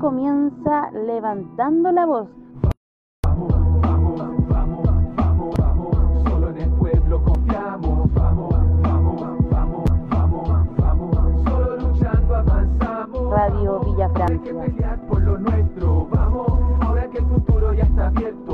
comienza levantando la voz. Vamos, vamos, vamos, vamos, vamos, solo en el pueblo confiamos. Vamos, vamos, vamos, vamos, vamos, solo luchando avanzamos. Radio Villa Hay que Francia. pelear por lo nuestro, vamos, ahora que el futuro ya está abierto,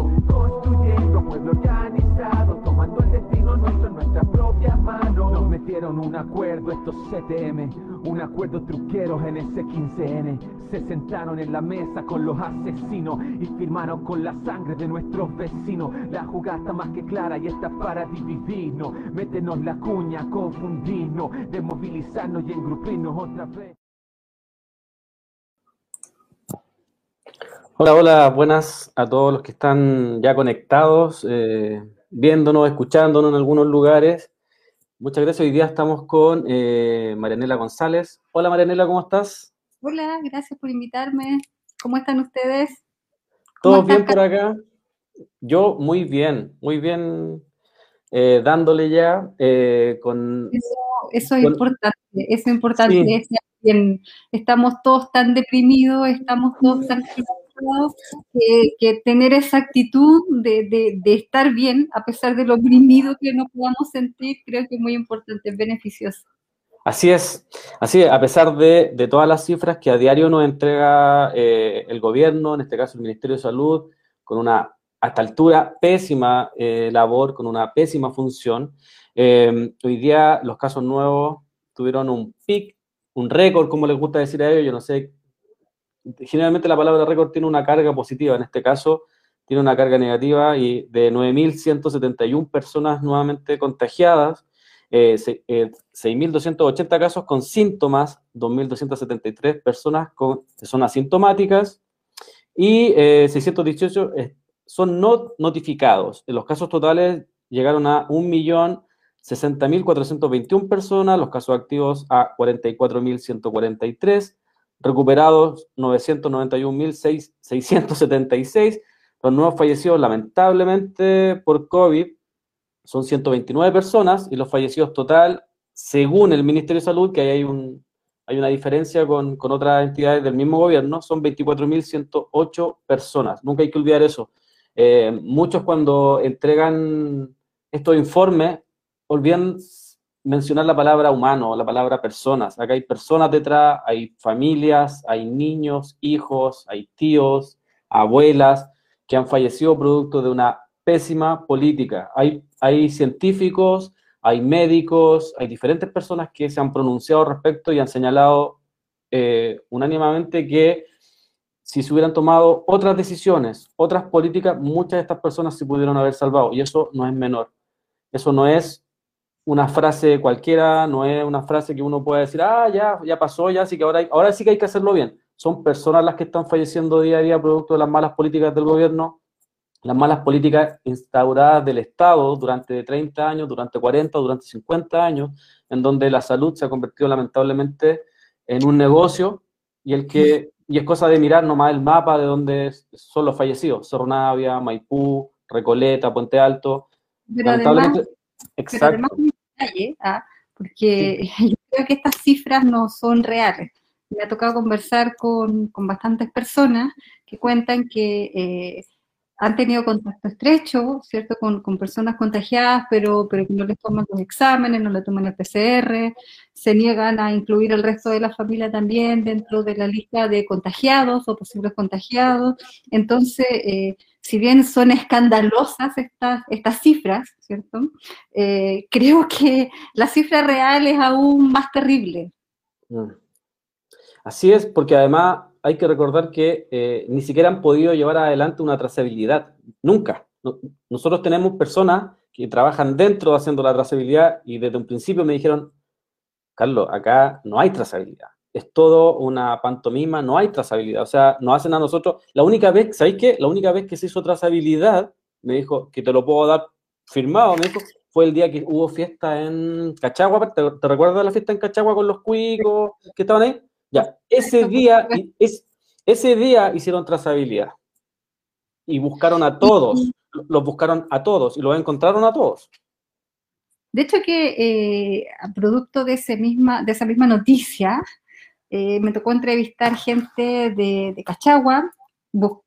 manos. Nos metieron un acuerdo estos CTM, un acuerdo truqueros en ese 15N. Se sentaron en la mesa con los asesinos y firmaron con la sangre de nuestros vecinos. La jugada está más que clara y está para dividirnos, meternos la cuña, confundirnos, desmovilizarnos y engrupirnos otra vez. Hola, hola, buenas a todos los que están ya conectados, eh, viéndonos, escuchándonos en algunos lugares. Muchas gracias. Hoy día estamos con eh, Marianela González. Hola Marianela, ¿cómo estás? Hola, gracias por invitarme. ¿Cómo están ustedes? ¿Todo ¿Cómo bien por acá? Yo muy bien, muy bien, eh, dándole ya eh, con... Eso, eso es importante, eso es importante. sí. es bien. Estamos todos tan deprimidos, estamos todos tan que, que tener esa actitud de, de- de estar bien, a pesar de lo oprimido que nos podamos sentir, creo que es muy importante, es beneficioso. Así es, así es, a pesar de, de todas las cifras que a diario nos entrega eh, el gobierno, en este caso el Ministerio de Salud, con una, a esta altura, pésima eh, labor, con una pésima función, eh, hoy día los casos nuevos tuvieron un pic, un récord, como les gusta decir a ellos, yo no sé, generalmente la palabra récord tiene una carga positiva, en este caso tiene una carga negativa y de 9.171 personas nuevamente contagiadas, eh, se- eh, 6.280 casos con síntomas, 2.273 personas con, son asintomáticas y eh, 618 eh, son no notificados. En los casos totales llegaron a 1.060.421 personas, los casos activos a 44.143, recuperados 991.676, los nuevos fallecidos lamentablemente por COVID son 129 personas y los fallecidos total, según el Ministerio de Salud, que ahí hay, un, hay una diferencia con, con otras entidades del mismo gobierno, son 24.108 personas. Nunca hay que olvidar eso. Eh, muchos cuando entregan estos informes olvidan mencionar la palabra humano, la palabra personas. Acá hay personas detrás, hay familias, hay niños, hijos, hay tíos, abuelas que han fallecido producto de una pésima política. Hay, hay científicos, hay médicos, hay diferentes personas que se han pronunciado al respecto y han señalado eh, unánimemente que si se hubieran tomado otras decisiones, otras políticas, muchas de estas personas se pudieron haber salvado. Y eso no es menor. Eso no es una frase cualquiera, no es una frase que uno pueda decir, ah, ya, ya pasó, ya, así que ahora, hay- ahora sí que hay que hacerlo bien. Son personas las que están falleciendo día a día producto de las malas políticas del gobierno, las malas políticas instauradas del Estado durante 30 años, durante 40, durante 50 años, en donde la salud se ha convertido lamentablemente en un negocio y el que y es cosa de mirar nomás el mapa de donde son los fallecidos, Cerro Navia, Maipú, Recoleta, Puente Alto, Pero además, pero detalle, ¿ah? porque yo creo que estas cifras no son reales. Me ha tocado conversar con, con bastantes personas que cuentan que eh, han tenido contacto estrecho, ¿cierto?, con, con personas contagiadas, pero, pero que no les toman los exámenes, no le toman el PCR, se niegan a incluir el resto de la familia también dentro de la lista de contagiados o posibles contagiados. Entonces, eh, si bien son escandalosas estas, estas cifras, ¿cierto? Eh, creo que la cifra real es aún más terrible. Mm. Así es, porque además hay que recordar que eh, ni siquiera han podido llevar adelante una trazabilidad, nunca. No- nosotros tenemos personas que trabajan dentro haciendo la trazabilidad y desde un principio me dijeron, Carlos, acá no hay trazabilidad. Es todo una pantomima, no hay trazabilidad. O sea, nos hacen a nosotros. La única vez, ¿sabéis qué? La única vez que se hizo trazabilidad, me dijo, que te lo puedo dar firmado, me dijo, fue el día que hubo fiesta en Cachagua. ¿Te, te recuerdas de la fiesta en Cachagua con los cuicos que estaban ahí? Ya, ese día, es, ese día hicieron trazabilidad. Y buscaron a todos, los buscaron a todos y los encontraron a todos. De hecho que eh, a producto de, ese misma, de esa misma noticia, eh, me tocó entrevistar gente de, de Cachagua,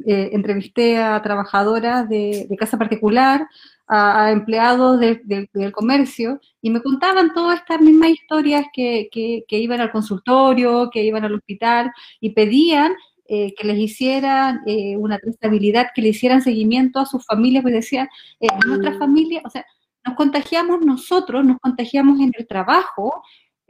eh, entrevisté a trabajadoras de, casa particular, a, empleados del comercio, y me contaban todas estas mismas historias que, iban al consultorio, que iban al hospital, y pedían eh, que les hicieran eh, una trazabilidad, que le hicieran seguimiento a sus familias, pues decían, nuestra familia, o sea, nos contagiamos nosotros, nos contagiamos en el trabajo,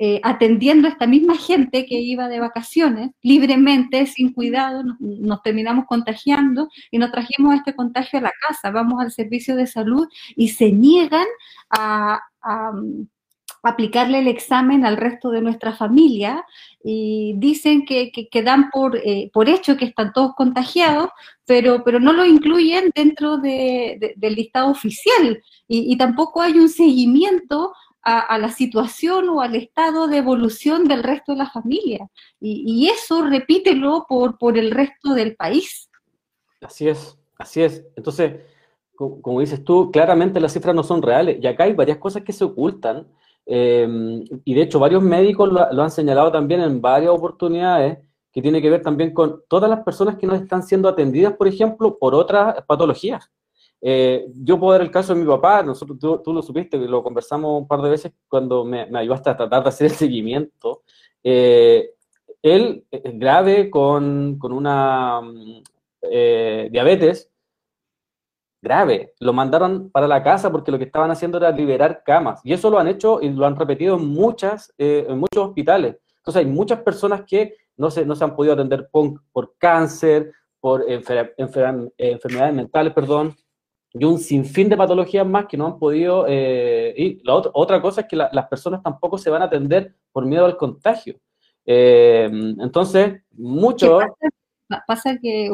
eh, atendiendo a esta misma gente que iba de vacaciones libremente, sin cuidado, nos, terminamos contagiando y nos trajimos este contagio a la casa, vamos al servicio de salud y se niegan a, mm, aplicarle el examen al resto de nuestra familia y dicen que, que, dan por, eh, por hecho que están todos contagiados, pero, pero no lo incluyen dentro de, del listado oficial. Y, tampoco hay un seguimiento a, la situación o al estado de evolución del resto de la familia. Y, eso repítelo por, por el resto del país. Así es, así es. Entonces, como, dices tú, claramente las cifras no son reales. Y acá hay varias cosas que se ocultan. Em, y de hecho, varios médicos lo, lo han señalado también en varias oportunidades que tiene que ver también con todas las personas que no están siendo atendidas, por ejemplo, por otras patologías. Eh, yo puedo dar el caso de mi papá, nosotros, tú, lo supiste, lo conversamos un par de veces cuando me, ayudaste a tratar de hacer el seguimiento. Eh, él, eh, grave con, con una mm, diabetes, grave, lo mandaron para la casa porque lo que estaban haciendo era liberar camas. Y eso lo han hecho y lo han repetido en, muchas, en muchos hospitales. Entonces hay muchas personas que no se, no se han podido atender por, por cáncer, por enfermedades mentales, perdón, y un sinfín de patologías más que no han podido. Eh, y la otra, cosa es que las personas tampoco se van a atender por miedo al contagio. Eh, entonces, mucho. Pasa? que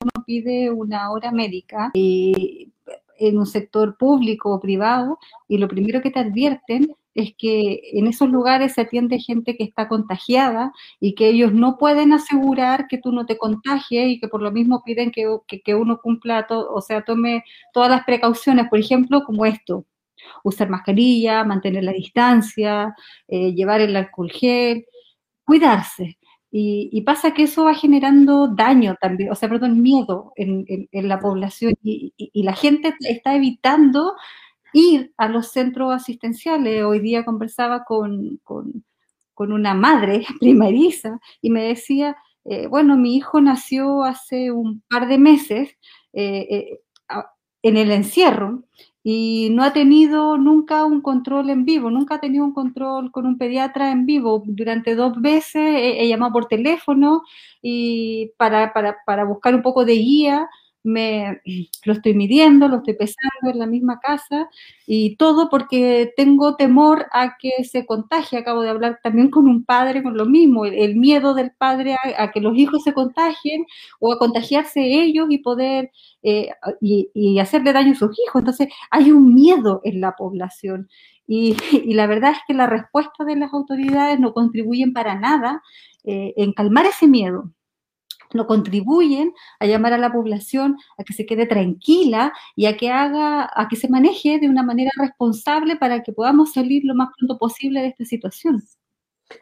uno pide una hora médica y en un sector público o privado y lo primero que te advierten es que en esos lugares se atiende gente que está contagiada y que ellos no pueden asegurar que tú no te contagies y que por lo mismo piden que, uno cumpla, o sea, tome todas las precauciones, por ejemplo, como esto, usar mascarilla, mantener la distancia, eh, llevar el alcohol gel, cuidarse. Y, pasa que eso va generando daño también, o sea, perdón, miedo en, la población y, y, la gente está evitando ir a los centros asistenciales. Hoy día conversaba con, una madre primeriza y me decía, eh, bueno, mi hijo nació hace un par de meses eh, eh, en el encierro y no ha tenido nunca un control en vivo, nunca ha tenido un control con un pediatra en vivo. Durante dos veces he, llamado por teléfono y para, para, para buscar un poco de guía me lo estoy midiendo, lo estoy pesando en la misma casa y todo porque tengo temor a que se contagie. Acabo de hablar también con un padre con lo mismo, el, miedo del padre a, que los hijos se contagien o a contagiarse ellos y poder eh, y, hacerle daño a sus hijos. Entonces hay un miedo en la población y, la verdad es que la respuesta de las autoridades no contribuyen para nada eh, en calmar ese miedo no contribuyen a llamar a la población a que se quede tranquila y a que haga, a que se maneje de una manera responsable para que podamos salir lo más pronto posible de esta situación.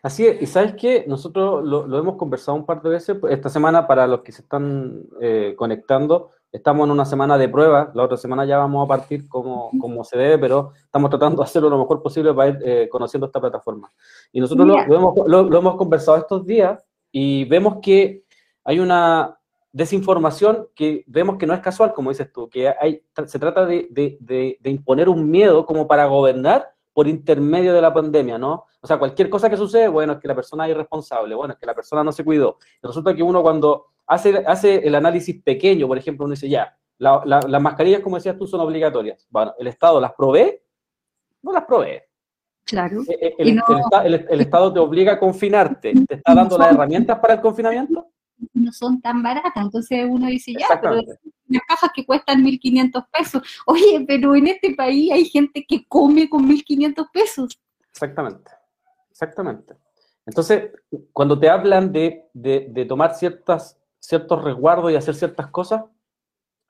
Así es, y sabes que nosotros lo, hemos conversado un par de veces, pues, esta semana para los que se están eh, conectando, estamos en una semana de prueba, la otra semana ya vamos a partir como, como se debe, pero estamos tratando de hacerlo lo mejor posible para ir eh, conociendo esta plataforma. Y nosotros lo, hemos, lo hemos conversado estos días y vemos que hay una desinformación que vemos que no es casual, como dices tú, que hay, se trata de, imponer un miedo como para gobernar por intermedio de la pandemia, ¿no? O sea, cualquier cosa que sucede, bueno, es que la persona es irresponsable, bueno, es que la persona no se cuidó. resulta que uno cuando hace, hace el análisis pequeño, por ejemplo, uno dice, ya, las mascarillas, como decías tú, son obligatorias. Bueno, ¿el Estado las provee? No las provee. Claro. Eh, eh, el, el Estado te obliga a confinarte, ¿te está dando las herramientas para el confinamiento? No son tan baratas. Entonces uno dice, ya, pero las cajas que cuestan 1.500 pesos. Oye, pero en este país hay gente que come con 1.500 pesos. Exactamente, exactamente. Entonces, cuando te hablan de, de, tomar ciertas, ciertos resguardos y hacer ciertas cosas,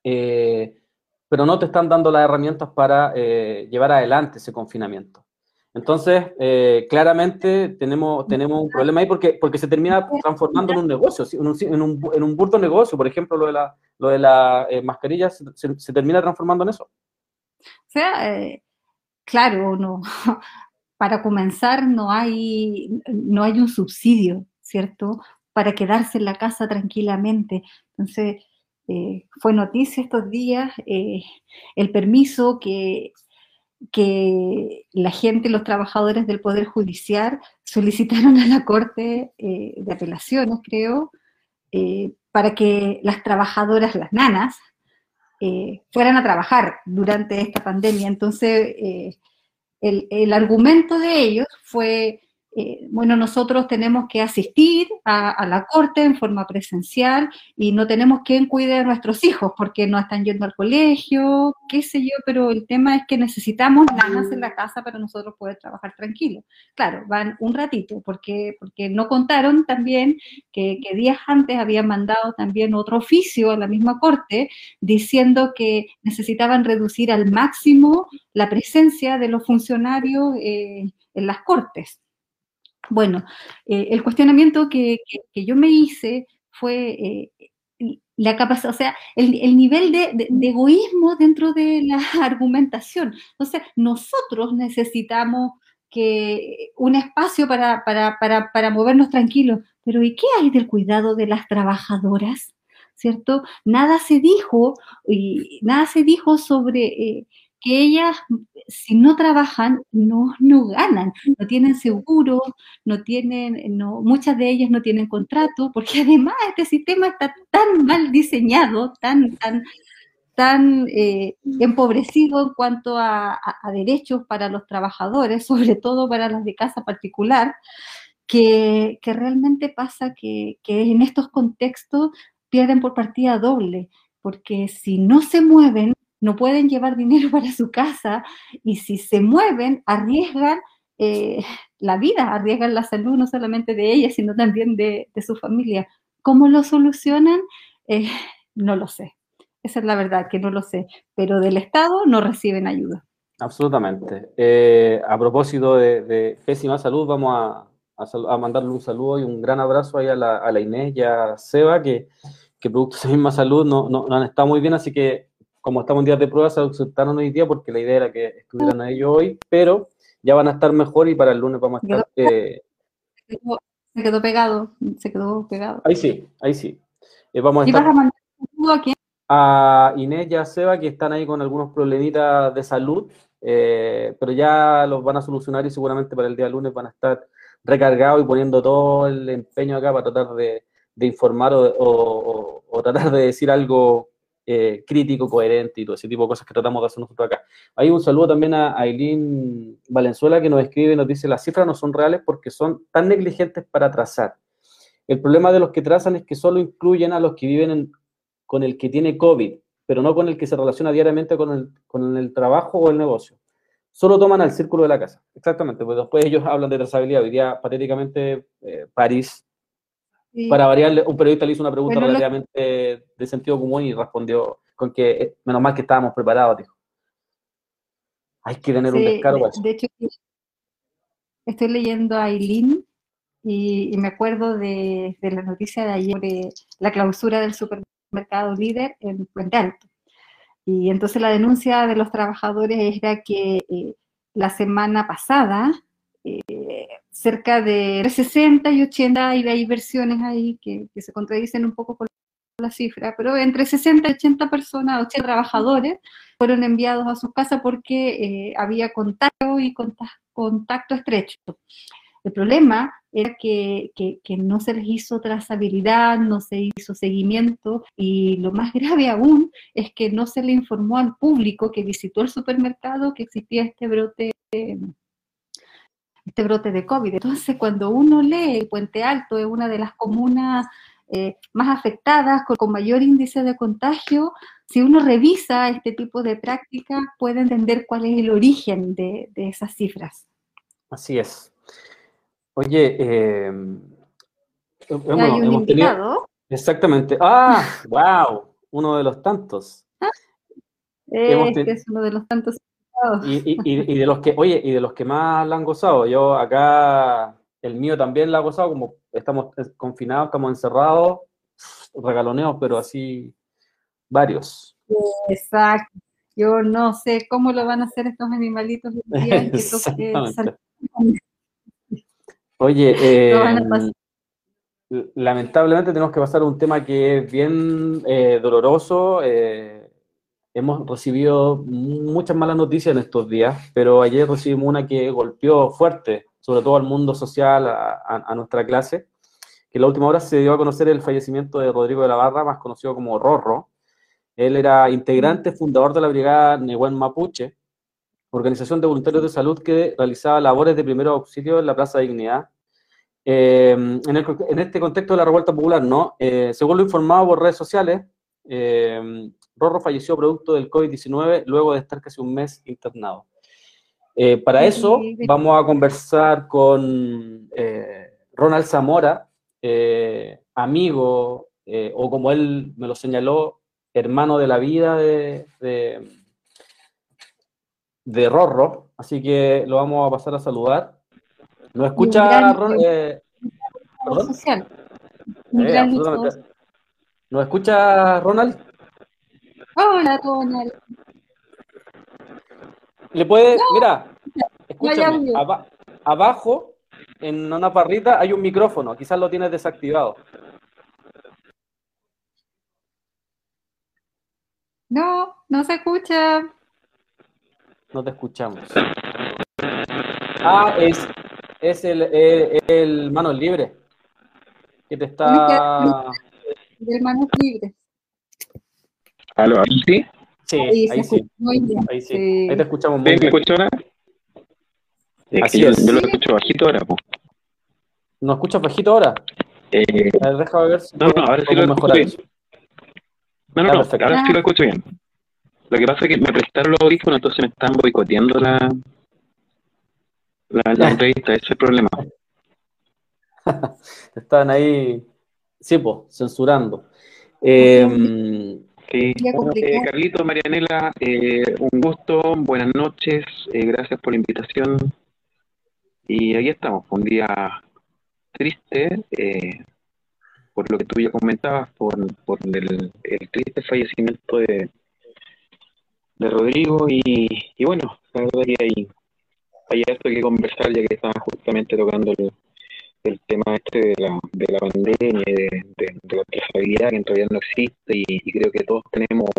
eh, pero no te están dando las herramientas para eh, llevar adelante ese confinamiento. Entonces, eh, claramente tenemos, tenemos un problema ahí porque, porque se termina transformando en un negocio, en un, en un, en un burdo negocio. Por ejemplo, lo de la, lo de la eh, mascarilla se, termina transformando en eso. O sea, eh, claro, no, para comenzar no hay, no hay un subsidio, ¿cierto? Para quedarse en la casa tranquilamente. Entonces, eh, fue noticia estos días el permiso que que la gente, los trabajadores del Poder Judicial solicitaron a la Corte eh, de Apelaciones, creo, eh, para que las trabajadoras, las nanas, eh, fueran a trabajar durante esta pandemia. Entonces, el, el, argumento de ellos fue eh, bueno, nosotros tenemos que asistir a, la corte en forma presencial y no tenemos quien cuide a nuestros hijos porque no están yendo al colegio, qué sé yo, pero el tema es que necesitamos nanas en la casa para nosotros poder trabajar tranquilos. Claro, van un ratito porque, porque no contaron también que, que días antes habían mandado también otro oficio a la misma corte diciendo que necesitaban reducir al máximo la presencia de los funcionarios eh, en las cortes. Bueno, eh, el cuestionamiento que, que, yo me hice fue eh, la capacidad, o sea, el, el nivel de, egoísmo dentro de la argumentación. Entonces, nosotros necesitamos que un espacio para, para, para, para movernos tranquilos, pero ¿y qué hay del cuidado de las trabajadoras? ¿Cierto? Nada se dijo, y nada se dijo sobre eh, que ellas, si no trabajan, no, no ganan, no tienen seguro, no tienen, no, muchas de ellas no tienen contrato, porque además este sistema está tan mal diseñado, tan, tan, tan eh, empobrecido en cuanto a, a, derechos para los trabajadores, sobre todo para las de casa particular, que, que realmente pasa que, que en estos contextos pierden por partida doble, porque si no se mueven, no pueden llevar dinero para su casa y si se mueven, arriesgan eh, la vida, arriesgan la salud no solamente de ellas, sino también de, de su familia. ¿Cómo lo solucionan? Eh, no lo sé. Esa es la verdad, que no lo sé. Pero del Estado no reciben ayuda. Absolutamente. Eh, a propósito de, de, pésima salud, vamos a, a, a, mandarle un saludo y un gran abrazo ahí a la, a la Inés y a Seba, que, que producto de esa misma salud no, no, no han estado muy bien, así que como estamos en días de prueba, se ausentaron hoy día porque la idea era que estuvieran ellos hoy, pero ya van a estar mejor y para el lunes vamos a estar... Eh... Se quedó pegado, se quedó pegado. Ahí sí, ahí sí. Eh, vamos a ¿Y estar... vas a mandar un saludo a quién? A Inés y a Seba, que están ahí con algunos problemitas de salud, eh, pero ya los van a solucionar y seguramente para el día lunes van a estar recargados y poniendo todo el empeño acá para tratar de, de informar o, o, o, tratar de decir algo eh, crítico, coherente y todo ese tipo de cosas que tratamos de hacer nosotros acá. Hay un saludo también a Aileen Valenzuela que nos escribe y nos dice, las cifras no son reales porque son tan negligentes para trazar. El problema de los que trazan es que solo incluyen a los que viven en, con el que tiene COVID, pero no con el que se relaciona diariamente con el, con el trabajo o el negocio. Solo toman al círculo de la casa. Exactamente, pues después ellos hablan de trazabilidad. Hoy día, patéticamente, eh, París Sí. Para variar, un periodista le hizo una pregunta bueno, relativamente lo... de sentido común y respondió con que eh, menos mal que estábamos preparados, dijo. Hay que tener sí, un descaro de, de, hecho, estoy leyendo a Aileen y, y, me acuerdo de, de, la noticia de ayer de la clausura del supermercado líder en Puente Alto. Y entonces la denuncia de los trabajadores era que eh, la semana pasada eh, cerca de 60 y 80, y hay versiones ahí que, se contradicen un poco con la cifra, pero entre 60 y 80 personas, 80 trabajadores, fueron enviados a sus casas porque eh, había contacto y contacto, estrecho. El problema era que, que, que, no se les hizo trazabilidad, no se hizo seguimiento y lo más grave aún es que no se le informó al público que visitó el supermercado que existía este brote este brote de COVID. Entonces, cuando uno lee Puente Alto es una de las comunas eh, más afectadas, con, con, mayor índice de contagio, si uno revisa este tipo de prácticas, puede entender cuál es el origen de, de esas cifras. Así es. Oye, eh, bueno, hay un invitado. Tenido... Exactamente. ¡Ah! ¡Wow! Uno de los tantos. Este es uno de los tantos Y, y- de los que, oye, y de los que más la han gozado, yo acá, el mío también la ha gozado, como estamos confinados, estamos encerrados, regaloneos, pero así varios. Exacto. Yo no sé cómo lo van a hacer estos animalitos que. Oye, eh, pasar. lamentablemente tenemos que pasar a un tema que es bien eh, doloroso. eh, hemos recibido muchas malas noticias en estos días, pero ayer recibimos una que golpeó fuerte, sobre todo al mundo social, a, a- a nuestra clase, que en la última hora se dio a conocer el fallecimiento de Rodrigo de la Barra, más conocido como Rorro. Él era integrante, fundador de la Brigada Nehuen Mapuche, organización de voluntarios de salud que realizaba labores de primeros auxilios en la Plaza Dignidad. Eh, en, el- en este contexto de la revuelta popular, ¿no? Eh, según lo informado por redes sociales, eh, Rorro falleció producto del COVID-19 luego de estar casi un mes internado. Eh, para eso vamos a conversar con eh, Ronald Zamora, eh, amigo, o como él me lo señaló, hermano de la vida de, de, de Rorro, así que lo vamos a pasar a saludar. ¿Nos escucha gran- Ron- ¿Perdón? social. Un gran absolutamente. luchador. ¿Nos escucha Ronald? Hola, Ronald. Le puede, mira, no escúchame, abajo en una parrita hay un micrófono, quizás lo tienes desactivado. No, no se escucha. No te escuchamos. Ah, es, es el, el, el manos libres que te está. Del manos libres. ¿Aló? ¿Ahí sí? Sí, Ahí sí, bien. ahí sí. Sí. Ahí te escuchamos muy ¿Me bien. escucho ahora? Es Así es. yo lo escucho bajito ahora, pues. ¿Nos escuchas bajito ahora? Eh, A ver, déjame ver si No, no, ahora sí lo mejorar escucho eso. no, no, Ah, no, perfecto. ahora sí lo escucho bien. Lo que pasa es que me prestaron los audífonos, entonces me están boicoteando la, la, la entrevista, ese es el problema. Te estaban ahí, sí, pues, censurando. Eh, Sí, eh, Carlito, Marianela, eh, un gusto, buenas noches, eh, gracias por la invitación. Y aquí estamos, un día triste, eh, por lo que tú ya comentabas, por, por el, el triste fallecimiento de, de Rodrigo. Y, y bueno, la verdad que hay, hay esto que conversar, ya que estaba justamente tocando el, el tema este de la, de la pandemia y de, de- de la trazabilidad que en realidad no existe y, y creo que todos tenemos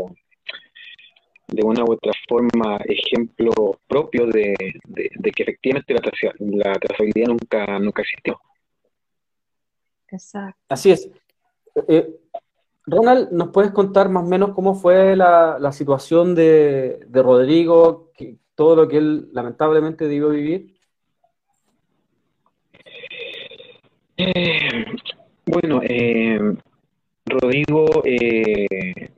de una u otra forma ejemplos propios de, de- de que efectivamente la, traza- la trazabilidad nunca, nunca existió. Exacto. Así es. Eh, Ronald, ¿nos puedes contar más o menos cómo fue la, la situación de, de Rodrigo, que- todo lo que él lamentablemente debió vivir? Eh, bueno, eh, Rodrigo, eh,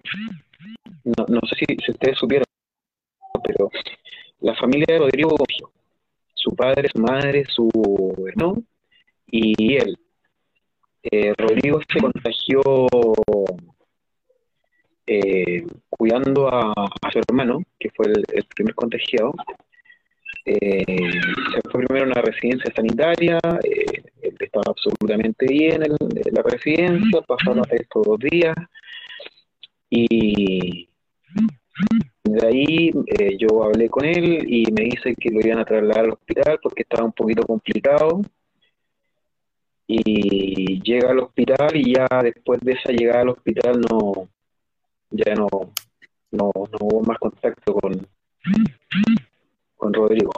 no, no sé si, ustedes supieron, pero la familia de Rodrigo. Su padre, su madre, su hermano y él. Eh, Rodrigo se contagió eh, cuidando a, su hermano, que fue el, primer contagiado. Eh, se fue primero a una residencia sanitaria, eh, estaba absolutamente bien en, en la residencia, pasaron estos dos días y de ahí eh, yo hablé con él y me dice que lo iban a trasladar al hospital porque estaba un poquito complicado. Y llega al hospital y ya después de esa llegada al hospital no ya no no, no hubo más contacto con con Rodrigo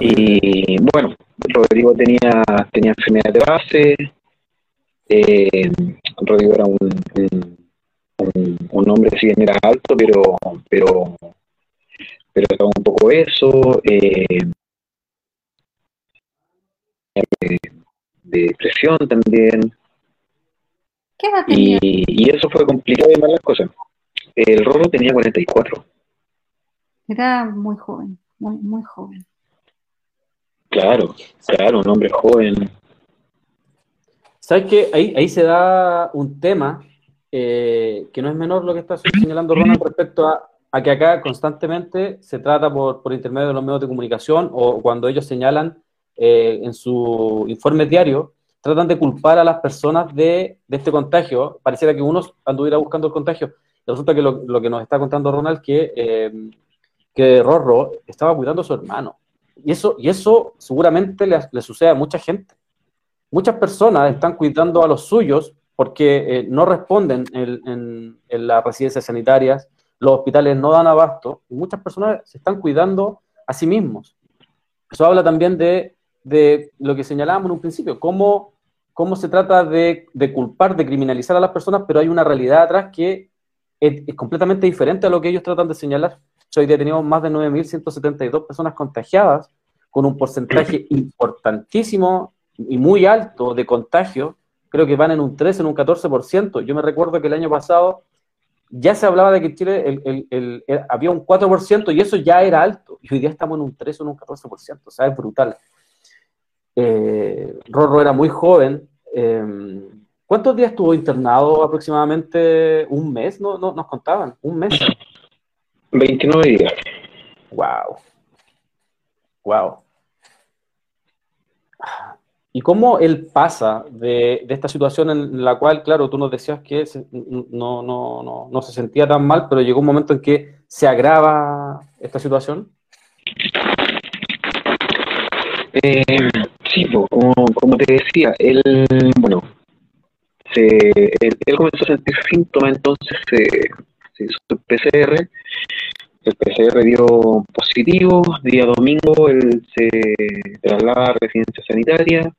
y bueno, Rodrigo tenía, tenía enfermedad de base, eh, Rodrigo era un, un, un- un hombre, si bien era alto, pero, pero, pero estaba un poco eso, eh, de, de depresión también, ¿Qué edad tenía? y, y eso fue complicado y malas cosas. El Rorro tenía 44, Era muy joven, muy, muy joven. Claro, claro, un hombre joven, ¿Sabes qué? Ahí, ahí se da un tema eh, que no es menor lo que está señalando Ronald respecto a a que acá constantemente se trata por, por intermedio de los medios de comunicación o cuando ellos señalan eh, en su informe diario, tratan de culpar a las personas de, de, este contagio. Pareciera que uno anduviera buscando el contagio. Y resulta que lo, que nos está contando Ronald, que, eh, que Rorro estaba cuidando a su hermano. Y eso, y eso seguramente le, sucede a mucha gente. Muchas personas están cuidando a los suyos porque eh, no responden en, las residencias sanitarias, los hospitales no dan abasto, y muchas personas se están cuidando a sí mismos. Eso habla también de, lo que señalábamos en un principio, cómo, cómo se trata de, culpar, de criminalizar a las personas, pero hay una realidad atrás que es completamente diferente a lo que ellos tratan de señalar. Hoy día tenemos más de 9.172 personas contagiadas, con un porcentaje importantísimo y muy alto de contagio, creo que van en un 13, en un 14%. Yo me recuerdo que el año pasado ya se hablaba de que en Chile el, el, el, había un 4% y eso ya era alto. Y hoy día estamos en un 13 o en un 14%. O sea, es brutal. Eh, Rorro era muy joven. Eh, ¿Cuántos días estuvo internado aproximadamente? ¿Un mes? No, no nos contaban. ¿Un mes? 29 días. Wow. Wow. ¿Y cómo él pasa de, de, esta situación en la cual, claro, tú nos decías que se, no, no, no, no, se sentía tan mal, pero llegó un momento en que se agrava esta situación? Eh, sí, como, como, te decía, él, bueno, se, él, él, comenzó a sentir síntomas, entonces se, se el PCR, el PCR dio positivo, día domingo él se traslada a residencia sanitaria,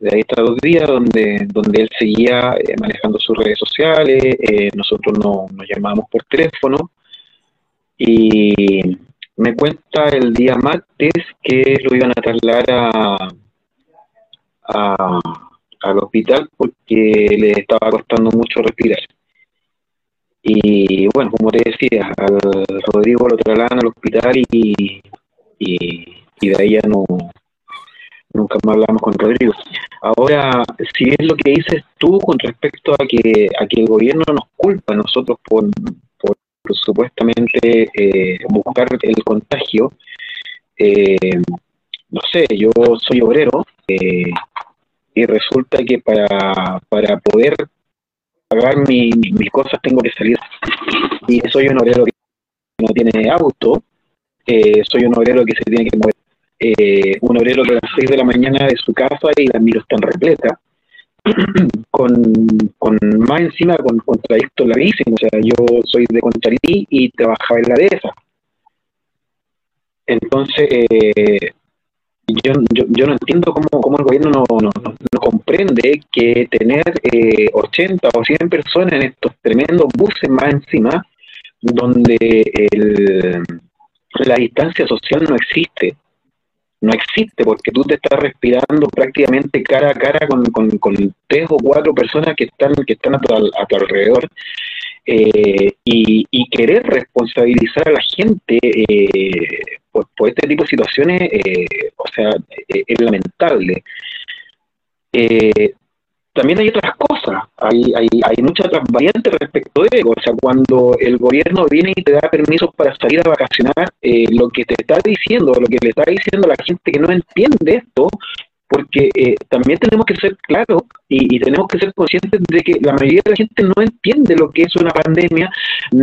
de ahí está dos días donde, donde él seguía eh, manejando sus redes sociales, eh, nosotros no, nos llamábamos por teléfono y me cuenta el día martes que lo iban a trasladar a, al hospital porque le estaba costando mucho respirar. Y bueno, como te decía, al Rodrigo lo trasladan al hospital y, y, de ahí ya no, nunca más hablamos con Rodrigo. Ahora, si es lo que dices tú con respecto a que, a que el gobierno nos culpa a nosotros por, por supuestamente eh, buscar el contagio, eh, no sé, yo soy obrero eh, y resulta que para, para poder pagar mi, mis cosas tengo que salir. Y soy un obrero que no tiene auto, eh, soy un obrero que se tiene que mover eh, un obrero que a las 6 de la mañana de su casa y la miro están repleta, con, con, más encima con, con trayectos larguísimos. O sea, yo soy de Conchalí y trabajaba en la dehesa. Entonces, eh, yo, yo, yo, no entiendo cómo, cómo el gobierno no, no, no, comprende que tener eh, 80 o 100 personas en estos tremendos buses más encima, donde el, la distancia social no existe, no existe porque tú te estás respirando prácticamente cara a cara con, con, tres o cuatro personas que están, que están a, tu, a tu alrededor eh, y, y, querer responsabilizar a la gente eh, por, este tipo de situaciones, eh, o sea, eh, es lamentable. Eh, también hay otras cosas, hay, hay, hay muchas otras variantes respecto de. O sea, cuando el gobierno viene y te da permisos para salir a vacacionar, eh, lo que te está diciendo, lo que le está diciendo a la gente que no entiende esto, porque eh, también tenemos que ser claros y, y, tenemos que ser conscientes de que la mayoría de la gente no entiende lo que es una pandemia,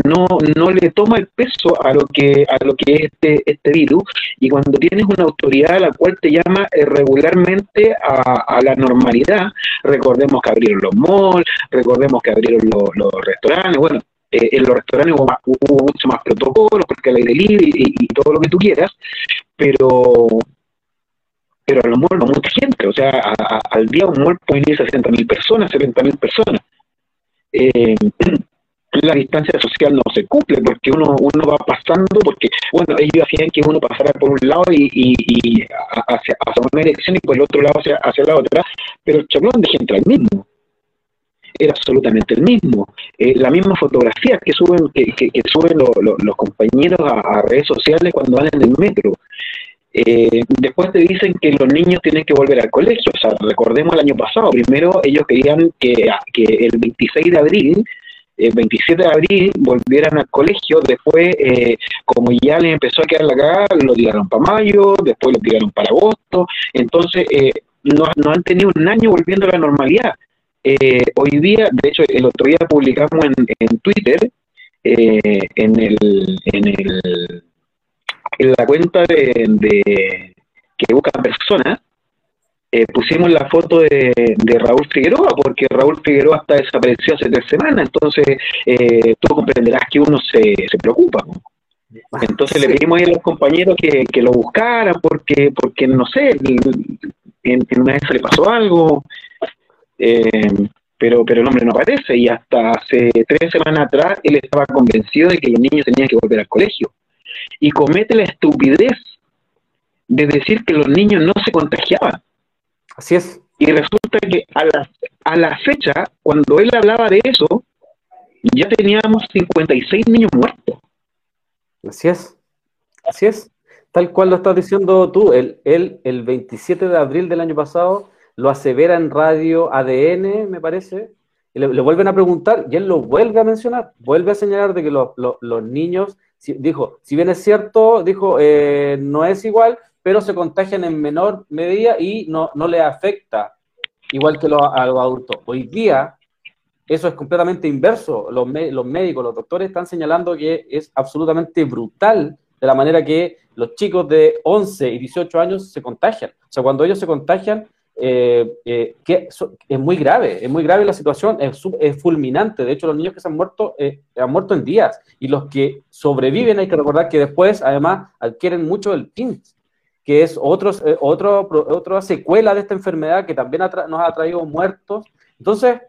no, no le toma el peso a lo que a lo que es este, este virus. Y cuando tienes una autoridad a la cual te llama eh, regularmente a, la normalidad, recordemos que abrieron los malls, recordemos que abrieron los, los restaurantes, bueno, eh, en los restaurantes hubo, hubo, mucho más protocolos porque el aire libre y, y todo lo que tú quieras, pero pero a lo mejor no mucha gente, o sea, a, al día un mall pueden ir 60 mil personas, 70 mil personas. Eh, la distancia social no se cumple porque uno, uno va pasando, porque, bueno, ellos hacían que uno pasara por un lado y, y, y hacia, hacia, una dirección y por el otro lado hacia, hacia la otra, pero el chablón de gente era el mismo. Era absolutamente el mismo. Eh, la misma fotografía que suben, que, que, que suben lo, lo, los compañeros a, redes sociales cuando van en el metro. Eh, después te dicen que los niños tienen que volver al colegio. O sea, recordemos el año pasado, primero ellos querían que, el 26 de abril el 27 de abril volvieran al colegio, después, eh, como ya les empezó a quedar la cagada, lo tiraron para mayo, después lo tiraron para agosto, entonces eh, no, no han tenido un año volviendo a la normalidad. Eh, hoy día, de hecho, el otro día publicamos en, en Twitter, eh, en, el, en, el, en la cuenta de, de que busca personas, eh, pusimos la foto de, de, Raúl Figueroa, porque Raúl Figueroa está desaparecido hace tres semanas, entonces eh, tú comprenderás que uno se, se preocupa. ¿no? Entonces le pedimos a los compañeros que, que, lo buscaran, porque, porque no sé, en, en una vez se le pasó algo, eh, pero, pero el hombre no aparece, y hasta hace tres semanas atrás él estaba convencido de que los niños tenían que volver al colegio. Y comete la estupidez de decir que los niños no se contagiaban. Así es. Y resulta que a la, a la fecha, cuando él hablaba de eso, ya teníamos 56 niños muertos. Así es. Así es. Tal cual lo estás diciendo tú. Él, él, el 27 de abril del año pasado lo asevera en radio ADN, me parece, y le, le, vuelven a preguntar y él lo vuelve a mencionar, vuelve a señalar de que lo, lo, los niños, si, dijo, si bien es cierto, dijo, eh, no es igual, pero se contagian en menor medida y no, no le afecta igual que lo, a los adultos. Hoy día eso es completamente inverso. Los, los, médicos, los doctores están señalando que es absolutamente brutal de la manera que los chicos de 11 y 18 años se contagian. O sea, cuando ellos se contagian, eh, eh, que es muy grave, es muy grave la situación, es, fulminante. De hecho, los niños que se han muerto eh, han muerto en días y los que sobreviven, hay que recordar que después, además, adquieren mucho el PINS que es otros, eh, otro, otra secuela de esta enfermedad que también nos ha traído muertos. Entonces,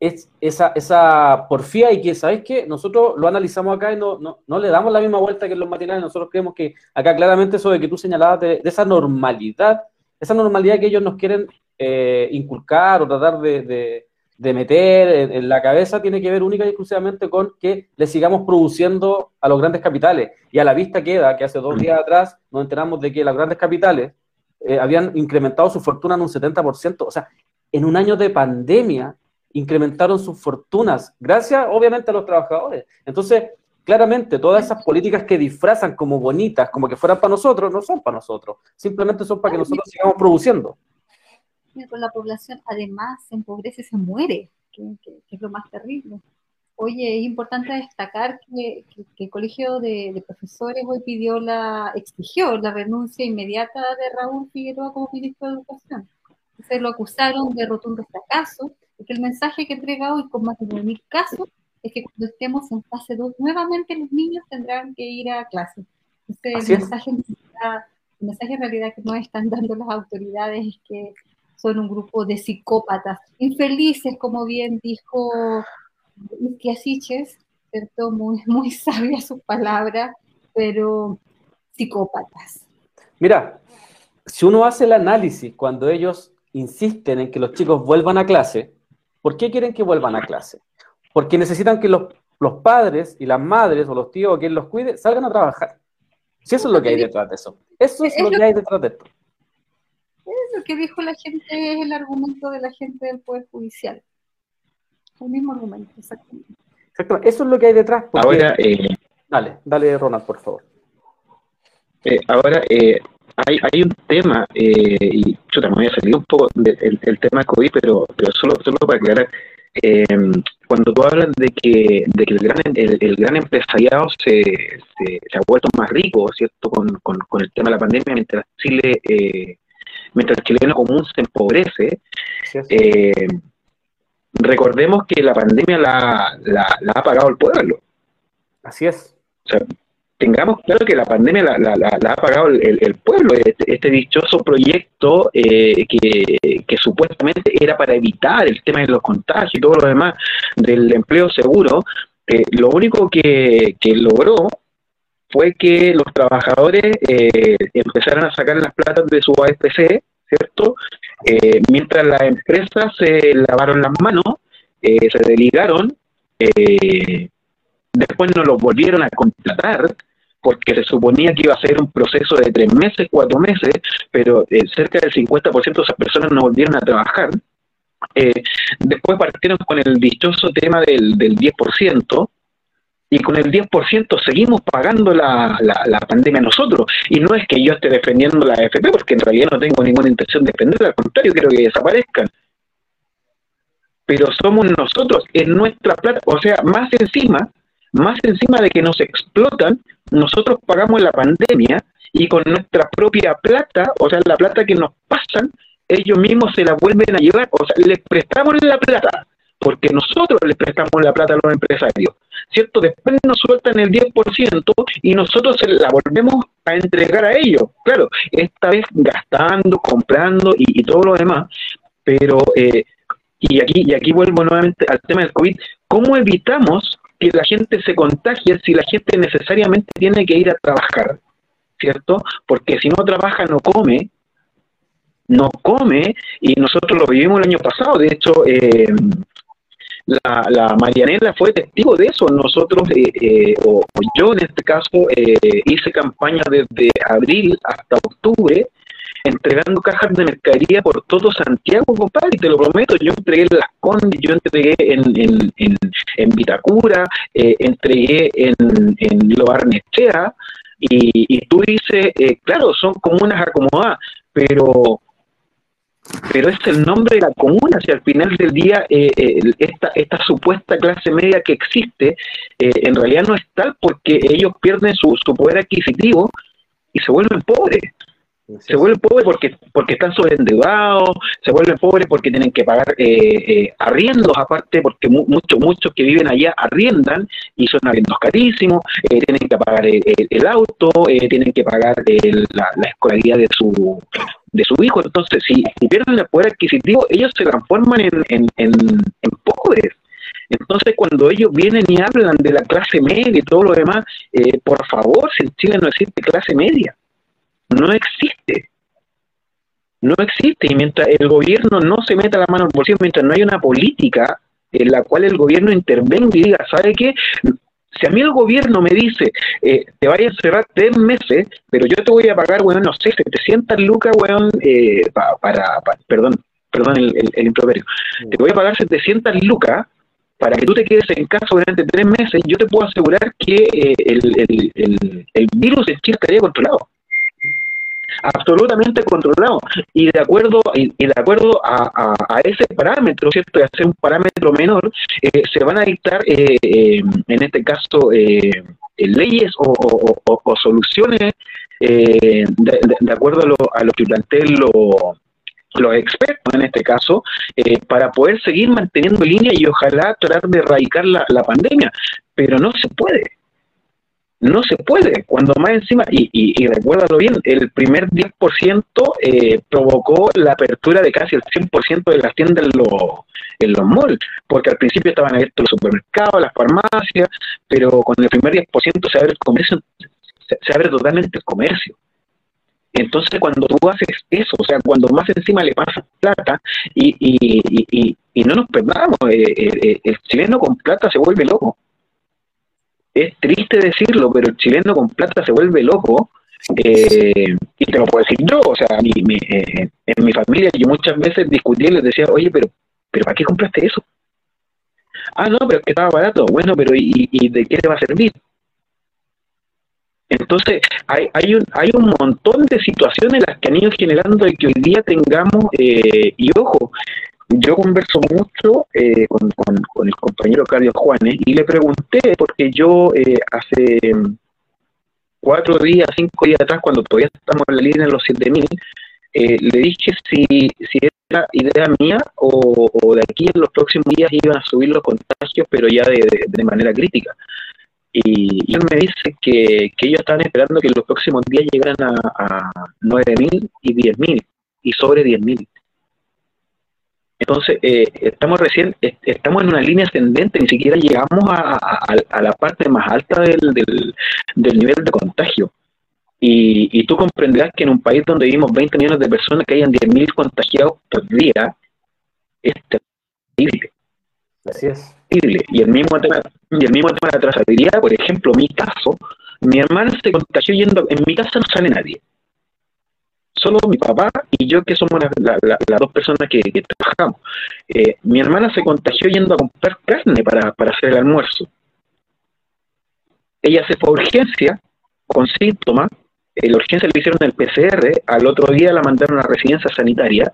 es esa, esa porfía y que, ¿sabéis qué? Nosotros lo analizamos acá y no, no, no, le damos la misma vuelta que en los matinales. Nosotros creemos que acá claramente eso de que tú señalabas de esa normalidad, esa normalidad que ellos nos quieren eh, inculcar o tratar de, de, meter en, la cabeza tiene que ver única y exclusivamente con que le sigamos produciendo a los grandes capitales. Y a la vista queda que hace dos días atrás nos enteramos de que las grandes capitales eh, habían incrementado su fortuna en un 70%. O sea, en un año de pandemia incrementaron sus fortunas, gracias obviamente a los trabajadores. Entonces, claramente, todas esas políticas que disfrazan como bonitas, como que fueran para nosotros, no son para nosotros. Simplemente son para que nosotros sigamos produciendo con la población además se empobrece, se muere, que, que, que, es lo más terrible. Oye, es importante destacar que, que el Colegio de, de, Profesores hoy pidió la, exigió la renuncia inmediata de Raúl Figueroa como ministro de Educación. Se lo acusaron de rotundo fracaso, y que el mensaje que entrega hoy con más de 9.000 casos es que cuando estemos en fase 2, nuevamente los niños tendrán que ir a clase. Entonces, el mensaje, el mensaje en realidad que nos están dando las autoridades es que son un grupo de psicópatas, infelices, como bien dijo Isquiasiches, ¿cierto? Muy, muy sabia su palabra, pero psicópatas. Mira, si uno hace el análisis cuando ellos insisten en que los chicos vuelvan a clase, ¿por qué quieren que vuelvan a clase? Porque necesitan que los, los padres y las madres o los tíos o quien los cuide salgan a trabajar. Si eso es lo que hay detrás de eso. Eso es, es lo que hay detrás de esto. Lo que dijo la gente es el argumento de la gente del Poder Judicial. El mismo argumento, exactamente. Exacto. Eso es lo que hay detrás. Porque... Ahora, eh, dale, dale, Ronald, por favor. Eh, ahora, eh, hay, hay un tema, eh, y yo me voy a salir un poco del de, el tema COVID, pero, pero solo, solo para aclarar. Cuando tú hablas de que, de que el, gran, el, el gran empresariado se, se, se, ha vuelto más rico, ¿cierto? Con, con, con, el tema de la pandemia, mientras Chile mientras el chileno común se empobrece, sí, sí. Eh, recordemos que la pandemia la, la, la, ha pagado el pueblo. Así es. O sea, tengamos claro que la pandemia la, la ha pagado el, pueblo, este, este dichoso proyecto eh, que, supuestamente era para evitar el tema de los contagios y todo lo demás del empleo seguro, eh, lo único que, logró fue que los trabajadores eh, empezaran a sacar las platas de su AFC, ¿cierto? Mientras las empresas se lavaron las manos, se desligaron, eh, después no los volvieron a contratar, porque se suponía que iba a ser un proceso de tres meses, cuatro meses, pero eh, cerca del 50% de esas personas no volvieron a trabajar. eh, después partieron con el dichoso tema del, del 10%, y con el 10% seguimos pagando la, la, la, pandemia nosotros. Y no es que yo esté defendiendo la AFP, porque en realidad no tengo ninguna intención de defenderla, al contrario, quiero que desaparezcan. Pero somos nosotros, en nuestra plata, o sea, más encima, más encima de que nos explotan, nosotros pagamos la pandemia y con nuestra propia plata, o sea, la plata que nos pasan, ellos mismos se la vuelven a llevar, o sea, les prestamos la plata, porque nosotros les prestamos la plata a los empresarios, ¿cierto? Después nos sueltan el 10% y nosotros se la volvemos a entregar a ellos, claro, esta vez gastando, comprando y, todo lo demás, pero, eh, y, aquí, y aquí vuelvo nuevamente al tema del COVID, ¿cómo evitamos que la gente se contagie si la gente necesariamente tiene que ir a trabajar? ¿Cierto? Porque si no trabaja, no come, no come, y nosotros lo vivimos el año pasado, de hecho, eh, la, la, Marianela fue testigo de eso. Nosotros, eh, eh, o, o, yo en este caso, eh, hice campaña desde abril hasta octubre, entregando cajas de mercadería por todo Santiago, compadre, y te lo prometo, yo entregué en Las Condes, yo entregué en, en, en, Vitacura, entregué en, en Lo y, y tú dices, claro, son comunas acomodadas, pero pero es el nombre de la comuna, si al final del día eh, eh, esta, esta supuesta clase media que existe eh, en realidad no es tal porque ellos pierden su, su poder adquisitivo y se vuelven pobres. Se vuelven pobres porque, porque están sobreendeudados, se vuelven pobres porque tienen que pagar eh, eh, arriendos aparte, porque mu muchos muchos que viven allá arriendan y son arriendos carísimos, eh, tienen que pagar el, el auto, tienen que pagar el, la, la, escolaridad de su de su hijo. Entonces, si, pierden el poder adquisitivo, ellos se transforman en, en, en, en pobres. Entonces, cuando ellos vienen y hablan de la clase media y todo lo demás, eh, por favor, si en Chile no existe clase media no existe. No existe. Y mientras el gobierno no se meta la mano al bolsillo, mientras no hay una política en la cual el gobierno intervenga y diga, ¿sabe qué? Si a mí el gobierno me dice, eh, te vayas a cerrar tres meses, pero yo te voy a pagar, weón, no sé, 700 lucas, weón, eh, pa, para, pa, perdón, perdón el, el, el improperio, te voy a pagar 700 lucas para que tú te quedes en casa durante tres meses, yo te puedo asegurar que eh, el, el, el, el virus en Chile estaría controlado absolutamente controlado. Y de acuerdo y, y de acuerdo a, a, ese parámetro cierto y a ser un parámetro menor eh, se van a dictar eh, eh, en este caso eh, leyes o, o, soluciones de, de, acuerdo a lo, a lo que planteen los los expertos en este caso, para poder seguir manteniendo línea y ojalá tratar de erradicar la, la pandemia, pero no se puede no se puede, cuando más encima, y, y, recuérdalo bien, el primer 10% eh, provocó la apertura de casi el 100% de las tiendas en los, en los malls, porque al principio estaban abiertos los supermercados, las farmacias, pero con el primer 10% se abre el comercio, se, abre totalmente el comercio. Entonces, cuando tú haces eso, o sea, cuando más encima le pasas plata, y, y, y, y no nos perdamos, eh, eh, el chileno con plata se vuelve loco es triste decirlo, pero el chileno con plata se vuelve loco. Eh, y te lo puedo decir yo, o sea, mi, mi, eh, en mi familia yo muchas veces discutía y les decía, oye, pero, pero ¿para qué compraste eso? Ah, no, pero es que estaba barato. Bueno, pero ¿y, y de qué te va a servir? Entonces, hay, hay, un, hay un montón de situaciones las que han ido generando el que hoy día tengamos, eh, y ojo, yo converso mucho eh, con, el compañero Carlos Juanes y le pregunté, porque yo eh, hace cuatro días, cinco días atrás, cuando todavía estamos en la línea de los 7000, eh, le dije si, si era idea mía o, de aquí en los próximos días iban a subir los contagios, pero ya de, manera crítica. Y, él me dice que, que, ellos están esperando que en los próximos días llegaran a, a 9.000 y 10.000 y sobre 10.000. Entonces, eh, estamos recién, estamos en una línea ascendente, ni siquiera llegamos a, a, a la parte más alta del, del, del, nivel de contagio. Y, y, tú comprenderás que en un país donde vivimos 20 millones de personas que hayan 10.000 contagiados por día, es terrible. Así es. Terrible. Y el mismo tema, y el mismo tema de la trazabilidad, por ejemplo, mi caso, mi hermana se contagió yendo, en mi casa no sale nadie solo mi papá y yo que somos las dos personas que, trabajamos. Eh, mi hermana se contagió yendo a comprar carne para, hacer el almuerzo. Ella se fue a urgencia con síntomas, en la urgencia le hicieron el PCR, al otro día la mandaron a residencia sanitaria,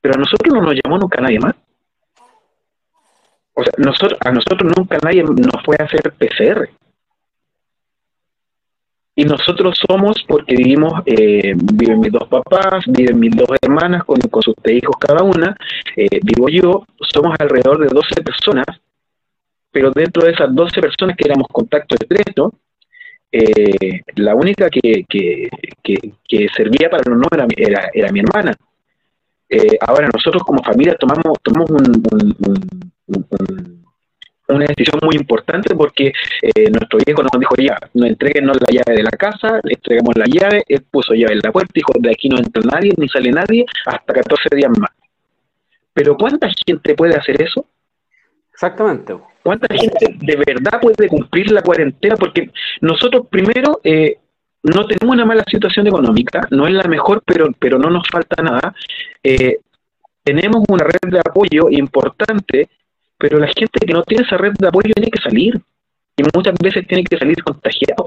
pero a nosotros no nos llamó nunca nadie más. O sea, nosotros, a nosotros nunca nadie nos fue a hacer PCR. Y nosotros somos, porque vivimos, eh, viven mis dos papás, viven mis dos hermanas con, sus tres hijos cada una, eh, vivo yo, somos alrededor de 12 personas, pero dentro de esas 12 personas que éramos contacto estrecho, eh, la única que, que, que, servía para los no era, era, era mi hermana. Eh, ahora nosotros como familia tomamos, tomamos una decisión muy importante porque eh, nuestro viejo nos dijo ya, no entreguenos la llave de la casa, le entregamos la llave, él puso llave en la puerta, dijo de aquí no entra nadie, ni sale nadie, hasta 14 días más. Pero ¿cuánta gente puede hacer eso? Exactamente. ¿Cuánta gente de verdad puede cumplir la cuarentena? Porque nosotros primero eh, no tenemos una mala situación económica, no es la mejor, pero, pero no nos falta nada. Eh, tenemos una red de apoyo importante, pero la gente que no tiene esa red de apoyo tiene que salir y muchas veces tiene que salir contagiado.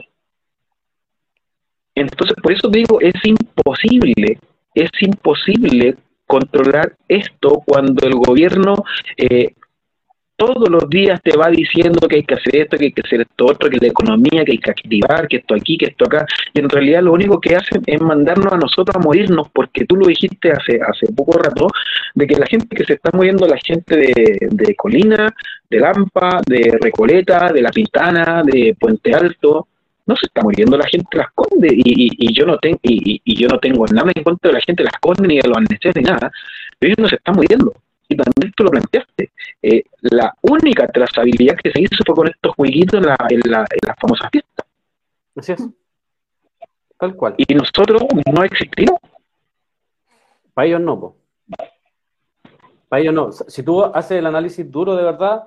Entonces, por eso digo, es imposible, es imposible controlar esto cuando el gobierno eh, todos los días te va diciendo que hay que hacer esto, que hay que hacer esto otro, que la economía, que hay que activar, que esto aquí, que esto acá, y en realidad lo único que hacen es mandarnos a nosotros a morirnos, porque tú lo dijiste hace, hace poco rato, de que la gente que se está muriendo, la gente de, Colina, de Lampa, de Recoleta, de La Pintana, de Puente Alto, no se está muriendo la gente Las Condes, y, yo no tengo y, y, yo no tengo nada en contra de la gente Las Condes ni de los anestesios ni nada, pero ellos no se están muriendo y también tú lo planteaste, eh, la única trazabilidad que se hizo fue con estos jueguitos en la, en la, en la famosa fiesta. Así es. Tal cual. Y nosotros no existimos. Para ellos no, Para ellos no. Si tú haces el análisis duro de verdad,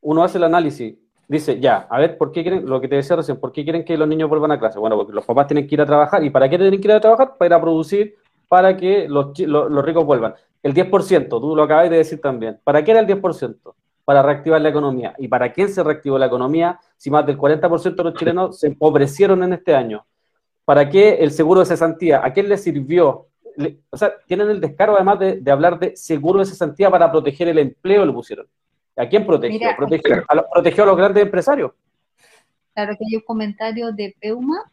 uno hace el análisis, dice, ya, a ver, ¿por qué quieren, lo que te decía recién, ¿por qué quieren que los niños vuelvan a clase? Bueno, porque los papás tienen que ir a trabajar. ¿Y para qué tienen que ir a trabajar? Para ir a producir, para que los, los, los ricos vuelvan. El 10%, tú lo acabas de decir también. ¿Para qué era el 10%? Para reactivar la economía. ¿Y para quién se reactivó la economía si más del 40% de los chilenos se empobrecieron en este año? ¿Para qué el seguro de cesantía? ¿A quién le sirvió? o sea, tienen el descaro además de, hablar de seguro de cesantía para proteger el empleo, lo pusieron. ¿A quién protegió? protegió, a protegió a los grandes empresarios. Claro que hay un comentario de Peuma,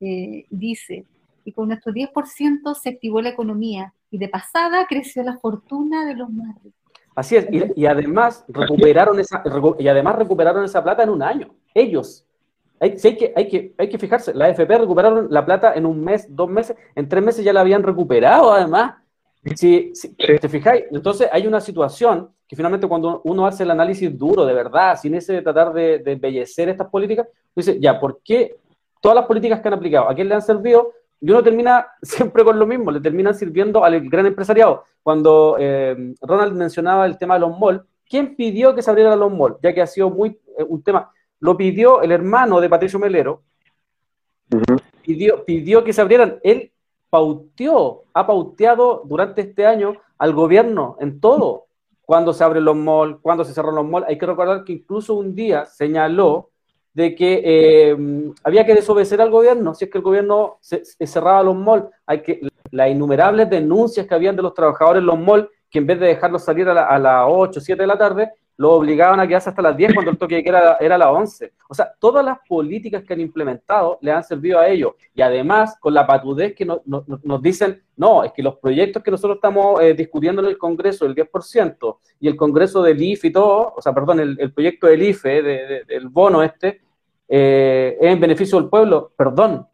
eh, dice, y con nuestro 10% se activó la economía y de pasada creció la fortuna de los más ricos. Así es, y, además recuperaron esa, y además recuperaron esa plata en un año, ellos. Hay, que, hay, que, hay que fijarse, la AFP recuperaron la plata en un mes, dos meses, en tres meses ya la habían recuperado además. Si, te fijáis, entonces hay una situación que finalmente cuando uno hace el análisis duro, de verdad, sin ese de tratar de, de embellecer estas políticas, dice, ya, ¿por qué todas las políticas que han aplicado, a quién le han servido? Y uno termina siempre con lo mismo, le terminan sirviendo al gran empresariado. Cuando eh, Ronald mencionaba el tema de los malls, ¿quién pidió que se abrieran los malls? Ya que ha sido muy eh, un tema, lo pidió el hermano de Patricio Melero, pidió, pidió que se abrieran. Él pauteó, ha pauteado durante este año al gobierno en todo. Cuando se abren los malls, cuando se cerran los malls. Hay que recordar que incluso un día señaló de que eh, había que desobedecer al gobierno, si es que el gobierno se, cerraba los malls, hay que las innumerables denuncias que habían de los trabajadores en los malls, que en vez de dejarlos salir a, las 8, 7 de la tarde, lo obligaban a quedarse hasta las 10 cuando el toque era, era a las 11. O sea, todas las políticas que han implementado le han servido a ellos. Y además, con la patudez que nos dicen, no, es que los proyectos que nosotros estamos eh, discutiendo en el Congreso, el 10%, y el Congreso del IFE y todo, o sea, perdón, el, proyecto del IFE, del bono este, eh, es en beneficio del pueblo. Perdón,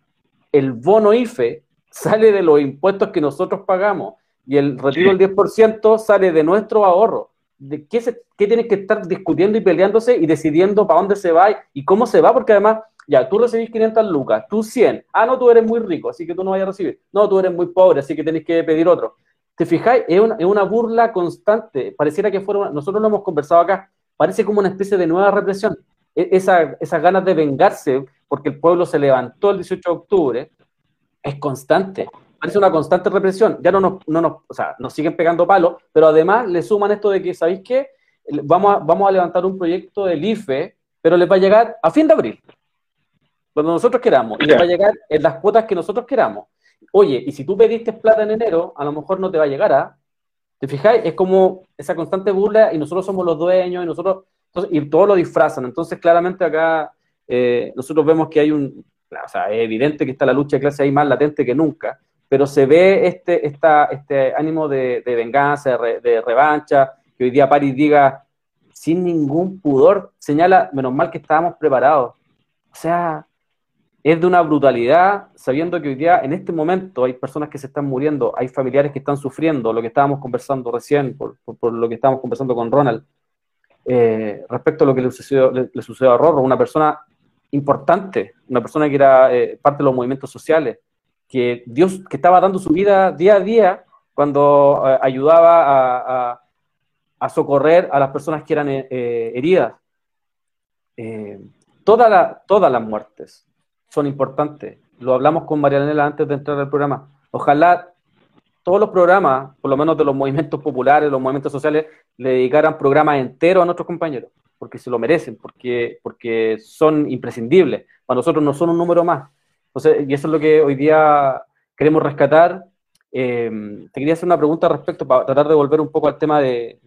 el bono IFE sale de los impuestos que nosotros pagamos y el retiro del 10% sale de nuestro ahorro de qué, se, qué que estar discutiendo y peleándose y decidiendo para dónde se va y, cómo se va, porque además, ya, tú recibís 500 lucas, tú 100, ah, no, tú eres muy rico, así que tú no vayas a recibir, no, tú eres muy pobre, así que tenés que pedir otro. ¿Te fijáis? Es una, es una burla constante, pareciera que fuera, nosotros lo hemos conversado acá, parece como una especie de nueva represión, e, esa, esas ganas de vengarse porque el pueblo se levantó el 18 de octubre, es constante. Parece una constante represión. Ya no nos, no nos, o sea, nos siguen pegando palos, pero además le suman esto de que, ¿sabéis qué? Vamos a, vamos a levantar un proyecto del IFE, pero les va a llegar a fin de abril, cuando nosotros queramos, y les va a llegar en las cuotas que nosotros queramos. Oye, y si tú pediste plata en enero, a lo mejor no te va a llegar a... ¿Te fijáis? Es como esa constante burla y nosotros somos los dueños y nosotros... y todos lo disfrazan. Entonces, claramente acá eh, nosotros vemos que hay un... O sea, es evidente que está la lucha de clase ahí más latente que nunca, pero se ve este, esta, este ánimo de, venganza, de, revancha, que hoy día París diga sin ningún pudor, señala, menos mal que estábamos preparados. O sea, es de una brutalidad, sabiendo que hoy día, en este momento, hay personas que se están muriendo, hay familiares que están sufriendo, lo que estábamos conversando recién, por, lo que estábamos conversando con Ronald, eh, respecto a lo que le sucedió, a Rorro, una persona importante, una persona que era eh, parte de los movimientos sociales, que Dios, que estaba dando su vida día a día cuando eh, ayudaba a, socorrer a las personas que eran heridas. todas las muertes, son importantes. Lo hablamos con Marianela antes de entrar al programa. Ojalá todos los programas, por lo menos de los movimientos populares, los movimientos sociales, le dedicaran programas enteros a nuestros compañeros, porque se lo merecen, porque, porque son imprescindibles. Para nosotros no son un número más. Entonces, y eso es lo que hoy día queremos rescatar. Eh, te quería hacer una pregunta respecto, para tratar de volver un poco al tema de...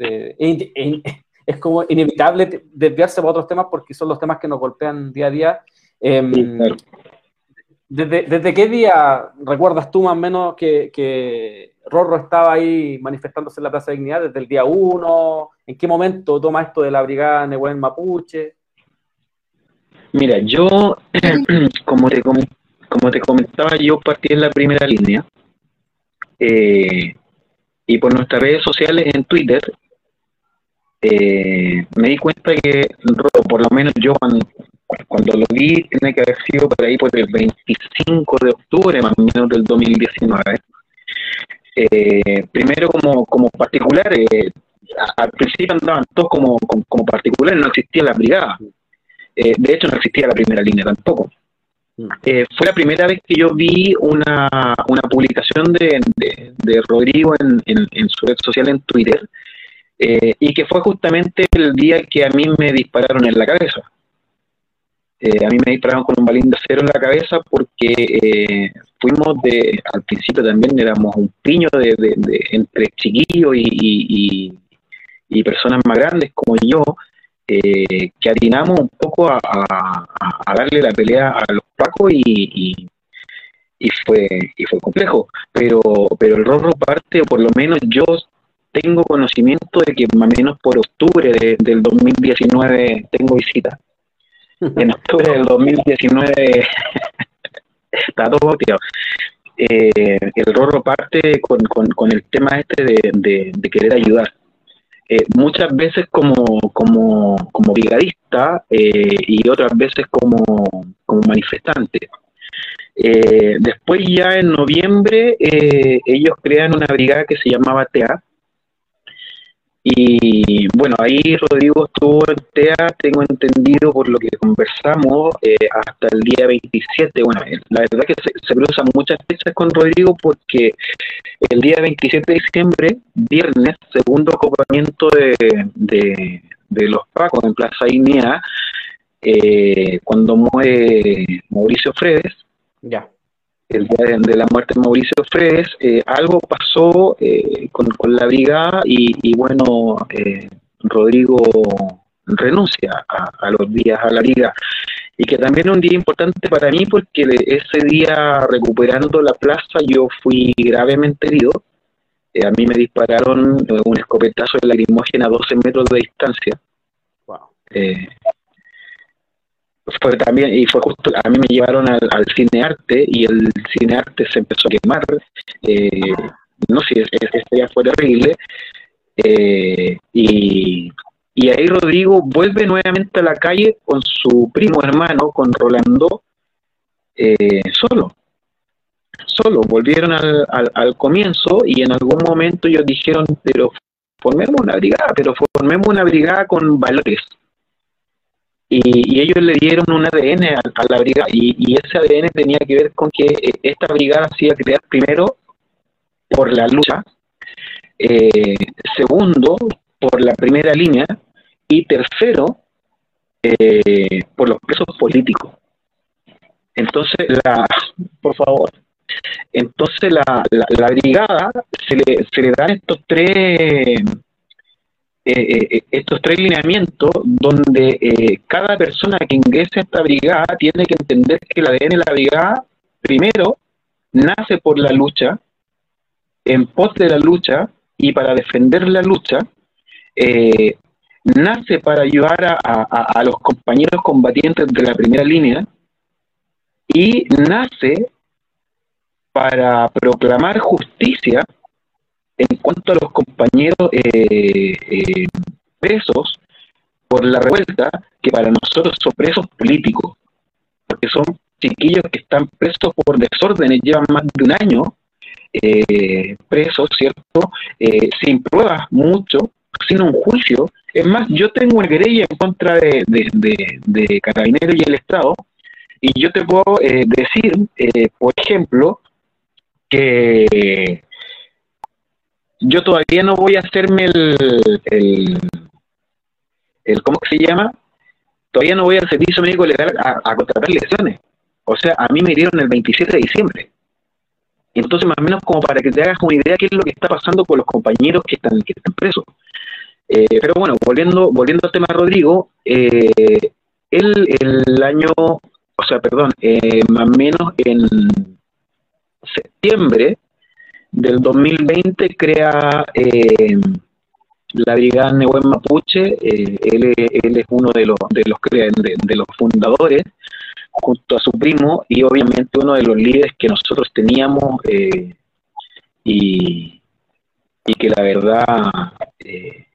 es como inevitable desviarse para otros temas porque son los temas que nos golpean día a día Em, ¿desde, qué día recuerdas tú más o menos que, que, Rorro estaba ahí manifestándose en la Plaza de Dignidad? ¿Desde el día 1? ¿En qué momento toma esto de la Brigada Nehuén Mapuche? Mira, yo, como te, como te comentaba, yo partí en la primera línea. Eh, y por nuestras redes sociales en Twitter, eh, me di cuenta que, por lo menos yo cuando, lo vi, tiene que haber sido por ahí por el 25 de octubre, más o menos del 2019. Eh, primero como, como particular, eh, al principio andaban todos como, como, particulares, no existía la brigada. Eh, de hecho, no existía la primera línea tampoco. Mm. fue la primera vez que yo vi una, una publicación de, de, Rodrigo en, en, su red social en Twitter, y que fue justamente el día que a mí me dispararon en la cabeza. Eh, a mí me dispararon con un balín de acero en la cabeza porque eh, fuimos de, al principio también éramos un piño de, entre chiquillos y, y, personas más grandes como yo, eh, que atinamos un poco a, darle la pelea a los pacos y, y, fue y fue complejo. Pero, pero el rorro parte, o por lo menos yo tengo conocimiento de que más o menos por octubre del 2019 tengo visita en octubre del 2019 está todo tirado. Eh, el Rorro parte con, con, el tema este de, de, querer ayudar. Eh, muchas veces como, como, como brigadista eh, y otras veces como, como manifestante. después ya en noviembre ellos crean una brigada que se llamaba TEA, y bueno, ahí Rodrigo estuvo en TEA, tengo entendido por lo que conversamos, eh, hasta el día 27. Bueno, eh, la verdad que se, se, cruzan muchas fechas con Rodrigo porque el día 27 de diciembre, viernes, segundo ocupamiento de, de, los Pacos en Plaza Inea, eh, cuando muere Mauricio Fredes. Ya el día de, la muerte de Mauricio Fredes, eh, algo pasó eh, con, la brigada y, bueno, eh, Rodrigo renuncia a, los días a la liga. Y que también es un día importante para mí porque ese día recuperando la plaza yo fui gravemente herido. a mí me dispararon un escopetazo de lacrimógena a 12 metros de distancia. Wow fue también, y fue justo, a mí me llevaron al, al cinearte y el cinearte se empezó a quemar. Eh, no sé, si este día fue terrible. Eh, y, y ahí Rodrigo vuelve nuevamente a la calle con su primo hermano, con Rolando, eh, solo. Solo, volvieron al, al, al comienzo y en algún momento ellos dijeron, pero formemos una brigada, pero formemos una brigada con valores y, ellos le dieron un ADN a, la brigada y, ese ADN tenía que ver con que eh, esta brigada se iba a crear primero por la lucha, eh, segundo, por la primera línea, y tercero, eh, por los presos políticos. Entonces, la, por favor, entonces la, la, brigada se le, se le dan estos tres eh, estos tres lineamientos donde cada persona que ingrese a esta brigada tiene que entender que el ADN de la brigada primero nace por la lucha, en pos de la lucha y para defender la lucha, eh, nace para ayudar a, los compañeros combatientes de la primera línea y nace para proclamar justicia en cuanto a los compañeros eh, eh, presos por la revuelta, que para nosotros son presos políticos, porque son chiquillos que están presos por desórdenes, llevan más de un año eh, presos, ¿cierto? Eh, sin pruebas, mucho, sin un juicio. Es más, yo tengo una querella en contra de, de, Carabineros y el Estado, y yo te puedo eh, decir, por ejemplo, que yo todavía no voy a hacerme el, el, el ¿cómo se llama? Todavía no voy al servicio médico legal a, a contratar lesiones. O sea, a mí me dieron el 27 de diciembre. Entonces, más o menos como para que te hagas una idea de qué es lo que está pasando con los compañeros que están, que están presos. Eh, pero bueno, volviendo, volviendo al tema de Rodrigo, eh, él el año, o sea, perdón, eh, más o menos en septiembre del 2020 crea la Brigada Nehuen Mapuche, él, él, es uno de los, de los, de, de los fundadores, junto a su primo y obviamente uno de los líderes que nosotros teníamos eh, y, y, que la verdad eh,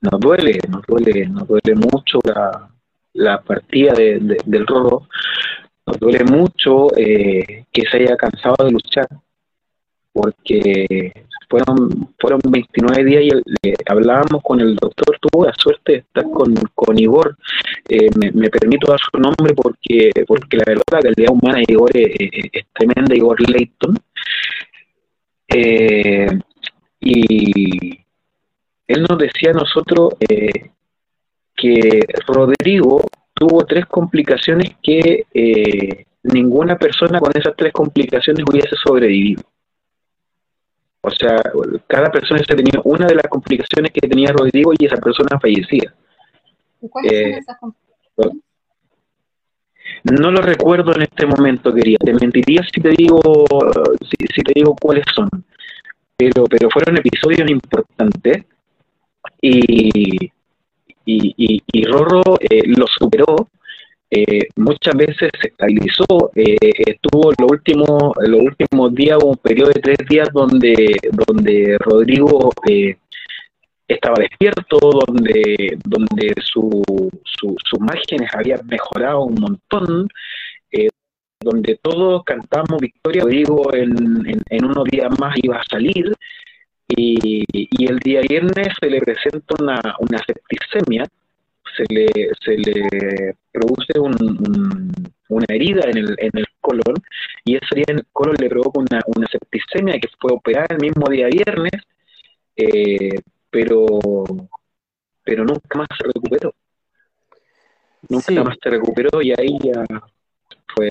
nos duele, nos duele, nos duele mucho la, la partida de, del Roro, nos duele mucho eh, que se haya cansado de luchar, porque fueron, fueron 29 días y hablábamos con el doctor, tuvo la suerte de estar con, con Igor, eh, me, permito dar su nombre porque porque la verdad la calidad humana de Igor es, tremenda, Igor Leighton. Eh, y él nos decía a nosotros eh, que Rodrigo tuvo tres complicaciones que ninguna persona con esas tres complicaciones hubiese sobrevivido. O sea, cada persona se tenía una de las complicaciones que tenía Rodrigo y esa persona fallecía. ¿Cuáles son eh, esas complicaciones? No lo recuerdo en este momento, querida. Te mentiría si te digo si, te digo cuáles son. Pero pero fueron episodios importantes y y, y, Rorro eh, lo superó eh, muchas veces se estabilizó, eh, estuvo los últimos, los últimos días, un periodo de tres días donde, donde Rodrigo eh, estaba despierto, donde, donde su, sus márgenes habían mejorado un montón, eh, donde todos cantamos victoria, Rodrigo en, en, unos días más iba a salir, y, y el día viernes se le presenta una, una septicemia, se le, se le produce una herida en el, en el colon y esa herida en el colon le provoca una, una septicemia que fue operada el mismo día viernes, eh, pero, pero nunca más se recuperó. Nunca más se recuperó y ahí ya fue...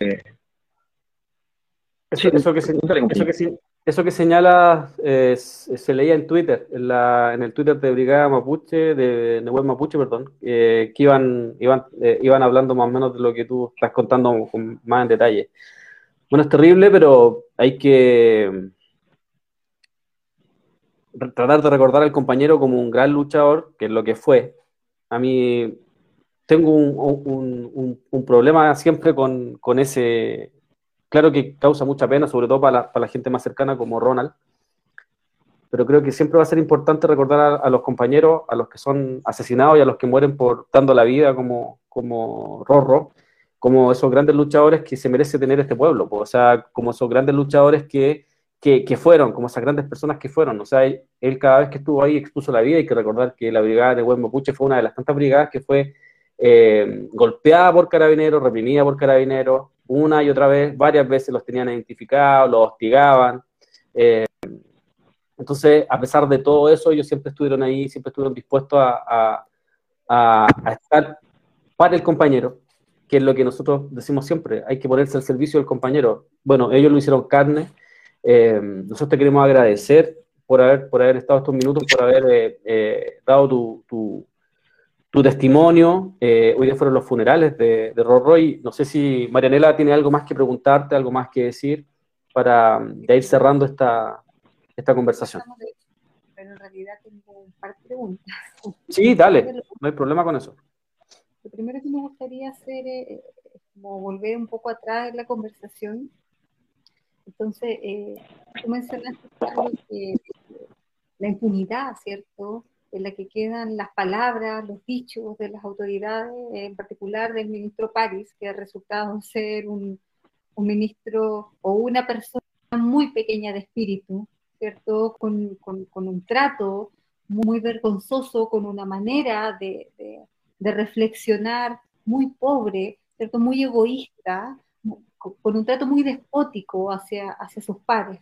Eso, eso, que, eso, que, eso que señala eh, se leía en Twitter, en, el Twitter de Brigada Mapuche, de Web Mapuche, perdón, eh, que iban, iban, eh, iban hablando más o menos de lo que tú estás contando más en detalle. Bueno, es terrible, pero hay que tratar de recordar al compañero como un gran luchador, que es lo que fue. A mí tengo un, un, un problema siempre con, con ese Claro que causa mucha pena, sobre todo para la, gente más cercana como Ronald, pero creo que siempre va a ser importante recordar a, los compañeros, a los que son asesinados y a los que mueren por dando la vida como, como Rorro, como esos grandes luchadores que se merece tener este pueblo, o sea, como esos grandes luchadores que, que, fueron, como esas grandes personas que fueron, o sea, él, cada vez que estuvo ahí expuso la vida, hay que recordar que la brigada de Buen Mapuche fue una de las tantas brigadas que fue eh, golpeada por carabineros, reprimida por carabineros, una y otra vez, varias veces los tenían identificados, los hostigaban. Eh, Entonces, a pesar de todo eso, ellos siempre estuvieron ahí, siempre estuvieron dispuestos a, estar para el compañero, que es lo que nosotros decimos siempre, hay que ponerse al servicio del compañero. Bueno, ellos lo hicieron carne, eh, nosotros te queremos agradecer por haber, por haber estado estos minutos, por haber dado tu, testimonio. hoy día fueron los funerales de, de Roy. No sé si Marianela tiene algo más que preguntarte, algo más que decir para ir cerrando esta, esta conversación. Pero en realidad tengo un par de preguntas. Sí, dale, no hay problema con eso. Lo primero que me gustaría hacer es como volver un poco atrás en la conversación entonces, eh, tú mencionaste que la impunidad, ¿cierto? En la que quedan las palabras, los dichos de las autoridades, en particular del ministro París, que ha resultado ser un, ministro o una persona muy pequeña de espíritu, ¿cierto? Con, un trato muy vergonzoso, con una manera de, de reflexionar muy pobre, ¿cierto? Muy egoísta, con un trato muy despótico hacia, hacia sus pares.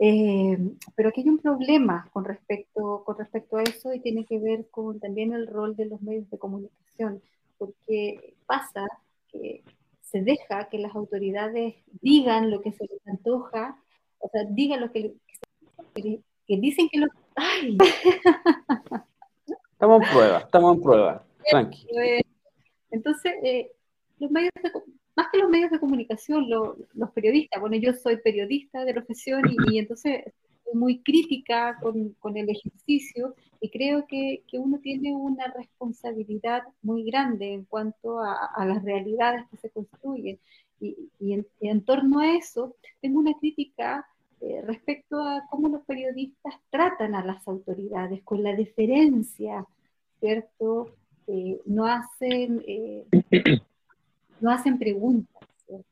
Eh, pero aquí hay un problema con respecto, con respecto a eso y tiene que ver con también el rol de los medios de comunicación, porque pasa que se deja que las autoridades digan lo que se les antoja, o sea, digan lo que, que, dicen que lo... ¡Ay! Estamos en prueba, estamos en prueba, tranqui. Entonces, eh, los medios de, más que los medios de comunicación, los periodistas, bueno, yo soy periodista de profesión y, entonces soy muy crítica con, el ejercicio y creo que, uno tiene una responsabilidad muy grande en cuanto a, las realidades que se construyen. Y, en, torno a eso, tengo una crítica eh, respecto a cómo los periodistas tratan a las autoridades, con la deferencia, ¿cierto? Eh, no hacen... Eh, no hacen preguntas,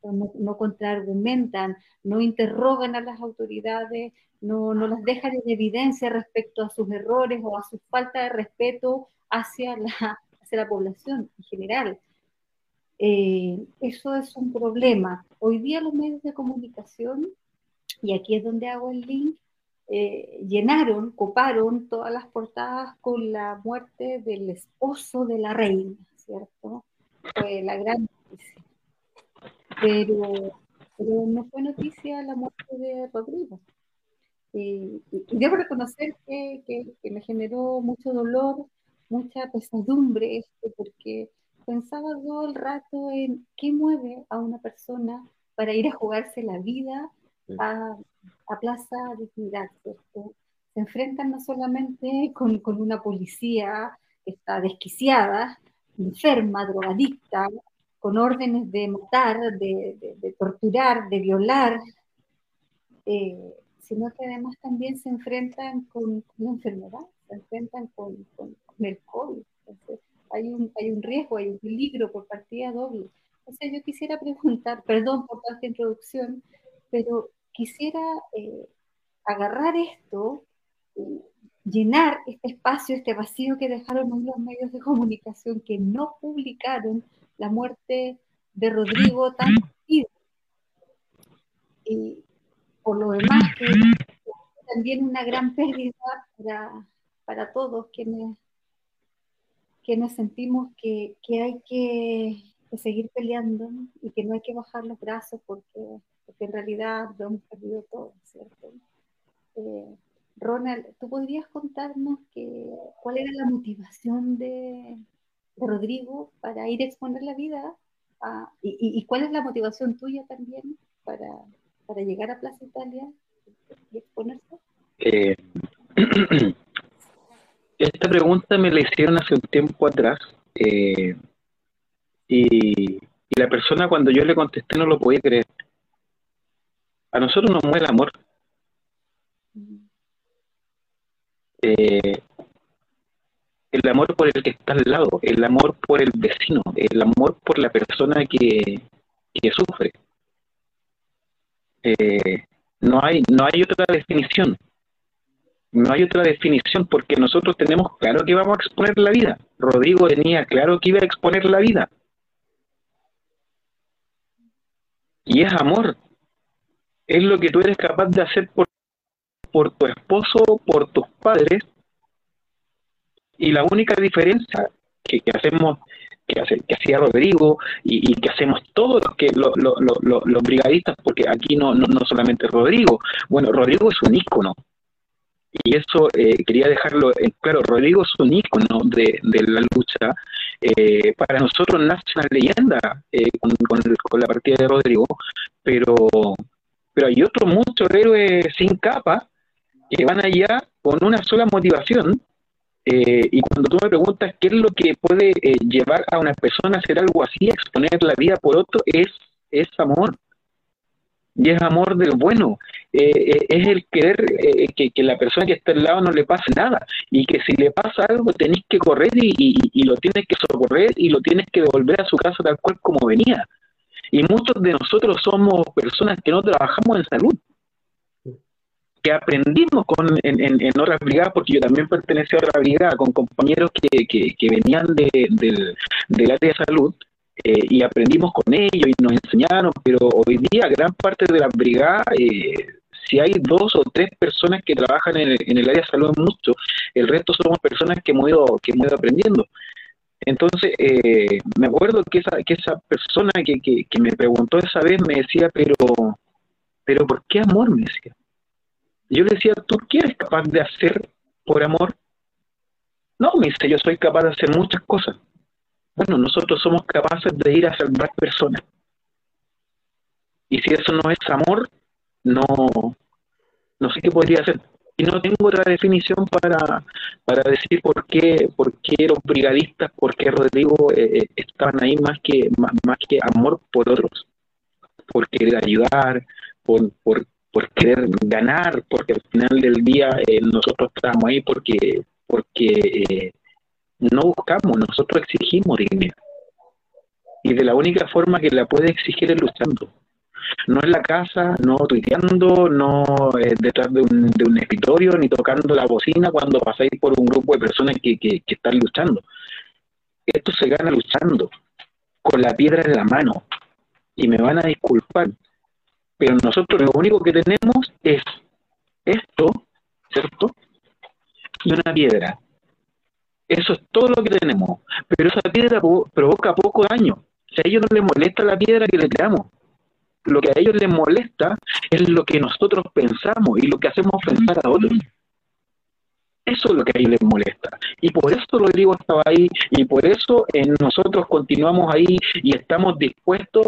No, contraargumentan, no interrogan a las autoridades, no, no las dejan en evidencia respecto a sus errores o a su falta de respeto hacia la, hacia la población en general. Eh, eso es un problema. Hoy día los medios de comunicación, y aquí es donde hago el link, eh, llenaron, coparon todas las portadas con la muerte del esposo de la reina, ¿cierto? La gran pero, pero no fue noticia la muerte de Rodrigo. Y, debo reconocer que, que, me generó mucho dolor, mucha pesadumbre esto, porque pensaba todo el rato en qué mueve a una persona para ir a jugarse la vida a, a Plaza Dignidad, ¿cierto? Se enfrentan no solamente con, con una policía que está desquiciada, enferma, drogadicta, con órdenes de matar, de, torturar, de violar, eh, sino que además también se enfrentan con una enfermedad, se enfrentan con, el COVID. hay un, hay un riesgo, hay un peligro por partida doble. Entonces yo quisiera preguntar, perdón por toda esta introducción, pero quisiera eh, agarrar esto, llenar este espacio, este vacío que dejaron los medios de comunicación que no publicaron la muerte de Rodrigo tan y por lo demás que también una gran pérdida para, todos quienes, quienes sentimos que, hay que, seguir peleando y que no hay que bajar los brazos porque, porque en realidad lo hemos perdido todo, ¿cierto? Eh, Ronald, ¿tú podrías contarnos que, cuál era la motivación de, Rodrigo para ir a exponer la vida? y, cuál es la motivación tuya también para, llegar a Plaza Italia y exponerse? Eh, esta pregunta me la hicieron hace un tiempo atrás eh, y, la persona cuando yo le contesté no lo podía creer. A nosotros nos mueve el amor. Eh, el amor por el que está al lado, el amor por el vecino, el amor por la persona que, sufre. Eh, no, hay, no hay otra definición. No hay otra definición porque nosotros tenemos claro que vamos a exponer la vida. Rodrigo tenía claro que iba a exponer la vida. Y es amor. Es lo que tú eres capaz de hacer por, por tu esposo, por tus padres, y la única diferencia que, hacemos, que, hace, que hacía Rodrigo y, que hacemos todos los, que, los brigadistas, porque aquí no, no, solamente Rodrigo, bueno, Rodrigo es un ícono, y eso eh, quería dejarlo en claro, Rodrigo es un ícono de, la lucha, eh, para nosotros nace una leyenda eh, con, con, la partida de Rodrigo, pero, pero hay otros muchos héroes sin capa que van allá con una sola motivación, eh, y cuando tú me preguntas qué es lo que puede eh, llevar a una persona a hacer algo así, exponer la vida por otro, es, es amor. Y es amor del bueno. Eh, es el querer que, la persona que está al lado no le pase nada. Y que si le pasa algo, tenés que correr y, y, lo tienes que socorrer y lo tienes que devolver a su casa tal cual como venía. Y muchos de nosotros somos personas que no trabajamos en salud que aprendimos con, en, en, en otras brigadas, porque yo también pertenecía a otra brigada con compañeros que, que, venían de, del, del, área de salud eh, y aprendimos con ellos y nos enseñaron, pero hoy día gran parte de la brigada, eh, si hay dos o tres personas que trabajan en el, en el área de salud mucho, el resto somos personas que hemos ido, que hemos ido aprendiendo. Entonces, eh, me acuerdo que esa, que esa persona que, que, que me preguntó esa vez me decía, pero, pero ¿por qué amor? Me decía yo le decía, ¿tú qué eres capaz de hacer por amor? No, me dice, yo soy capaz de hacer muchas cosas. Bueno, nosotros somos capaces de ir a salvar personas. Y si eso no es amor, no, no sé qué podría hacer. Y no tengo otra definición para, para decir por qué, por qué los brigadistas, por qué Rodrigo eh, eh, estaban ahí más que, más, más, que amor por otros, por querer ayudar, por, por, por querer ganar, porque al final del día eh, nosotros estamos ahí porque, porque eh, no buscamos, nosotros exigimos dignidad. Y de la única forma que la puede exigir es luchando. No en la casa, no tuiteando, no eh, detrás de un, de un, escritorio, ni tocando la bocina cuando pasáis por un grupo de personas que, que, que están luchando. Esto se gana luchando, con la piedra en la mano. Y me van a disculpar, pero nosotros lo único que tenemos es esto, ¿cierto? Y una piedra. Eso es todo lo que tenemos. Pero esa piedra provoca poco daño. Si a ellos no les molesta la piedra que le tiramos, lo que a ellos les molesta es lo que nosotros pensamos y lo que hacemos pensar a otros. Eso es lo que a ellos les molesta. Y por eso Rodrigo estaba ahí y por eso eh, nosotros continuamos ahí y estamos dispuestos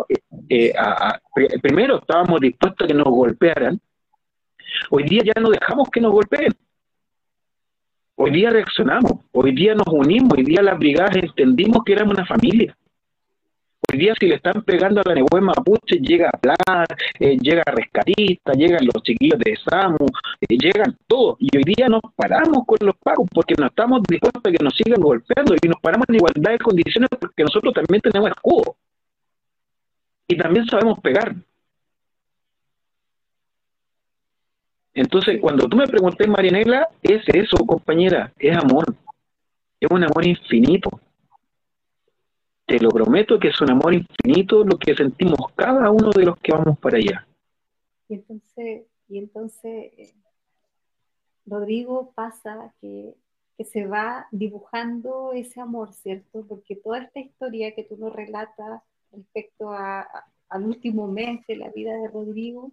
eh, a, Primero estábamos dispuestos a que nos golpearan. Hoy día ya no dejamos que nos golpeen. Hoy día reaccionamos, hoy día nos unimos, hoy día las brigadas entendimos que éramos una familia. Hoy día si le están pegando a la Nehué Mapuche, llega a Plan, eh, llega a Rescatista, llegan los chiquillos de SAMU, eh, llegan todos. Y hoy día nos paramos con los pagos porque no estamos dispuestos a que nos sigan golpeando y nos paramos en igualdad de condiciones porque nosotros también tenemos escudo. Y también sabemos pegar. Entonces, cuando tú me pregunté, Marianela, es eso, compañera, es amor. Es un amor infinito te lo prometo que es un amor infinito lo que sentimos cada uno de los que vamos para allá. Y entonces, y entonces eh, Rodrigo pasa que, se va dibujando ese amor, ¿cierto? Porque toda esta historia que tú nos relatas respecto al último mes de la vida de Rodrigo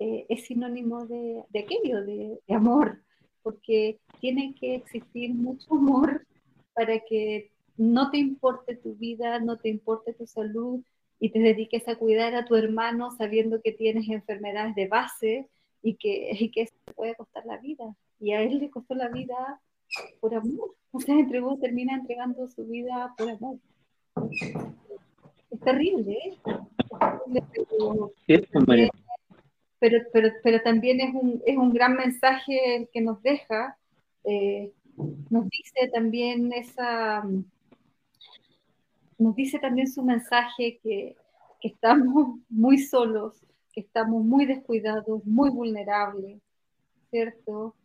eh, es sinónimo de, aquello, de, de amor, porque tiene que existir mucho amor para que no te importe tu vida, no te importe tu salud y te dediques a cuidar a tu hermano sabiendo que tienes enfermedades de base y que, y que eso te puede costar la vida. Y a él le costó la vida por amor. O sea, entregó, termina entregando su vida por amor. Es terrible, ¿eh? pero, pero, pero, también es un, es un gran mensaje que nos deja. Eh, nos dice también esa, nos dice también su mensaje que, estamos muy solos, que estamos muy descuidados, muy vulnerables, ¿cierto?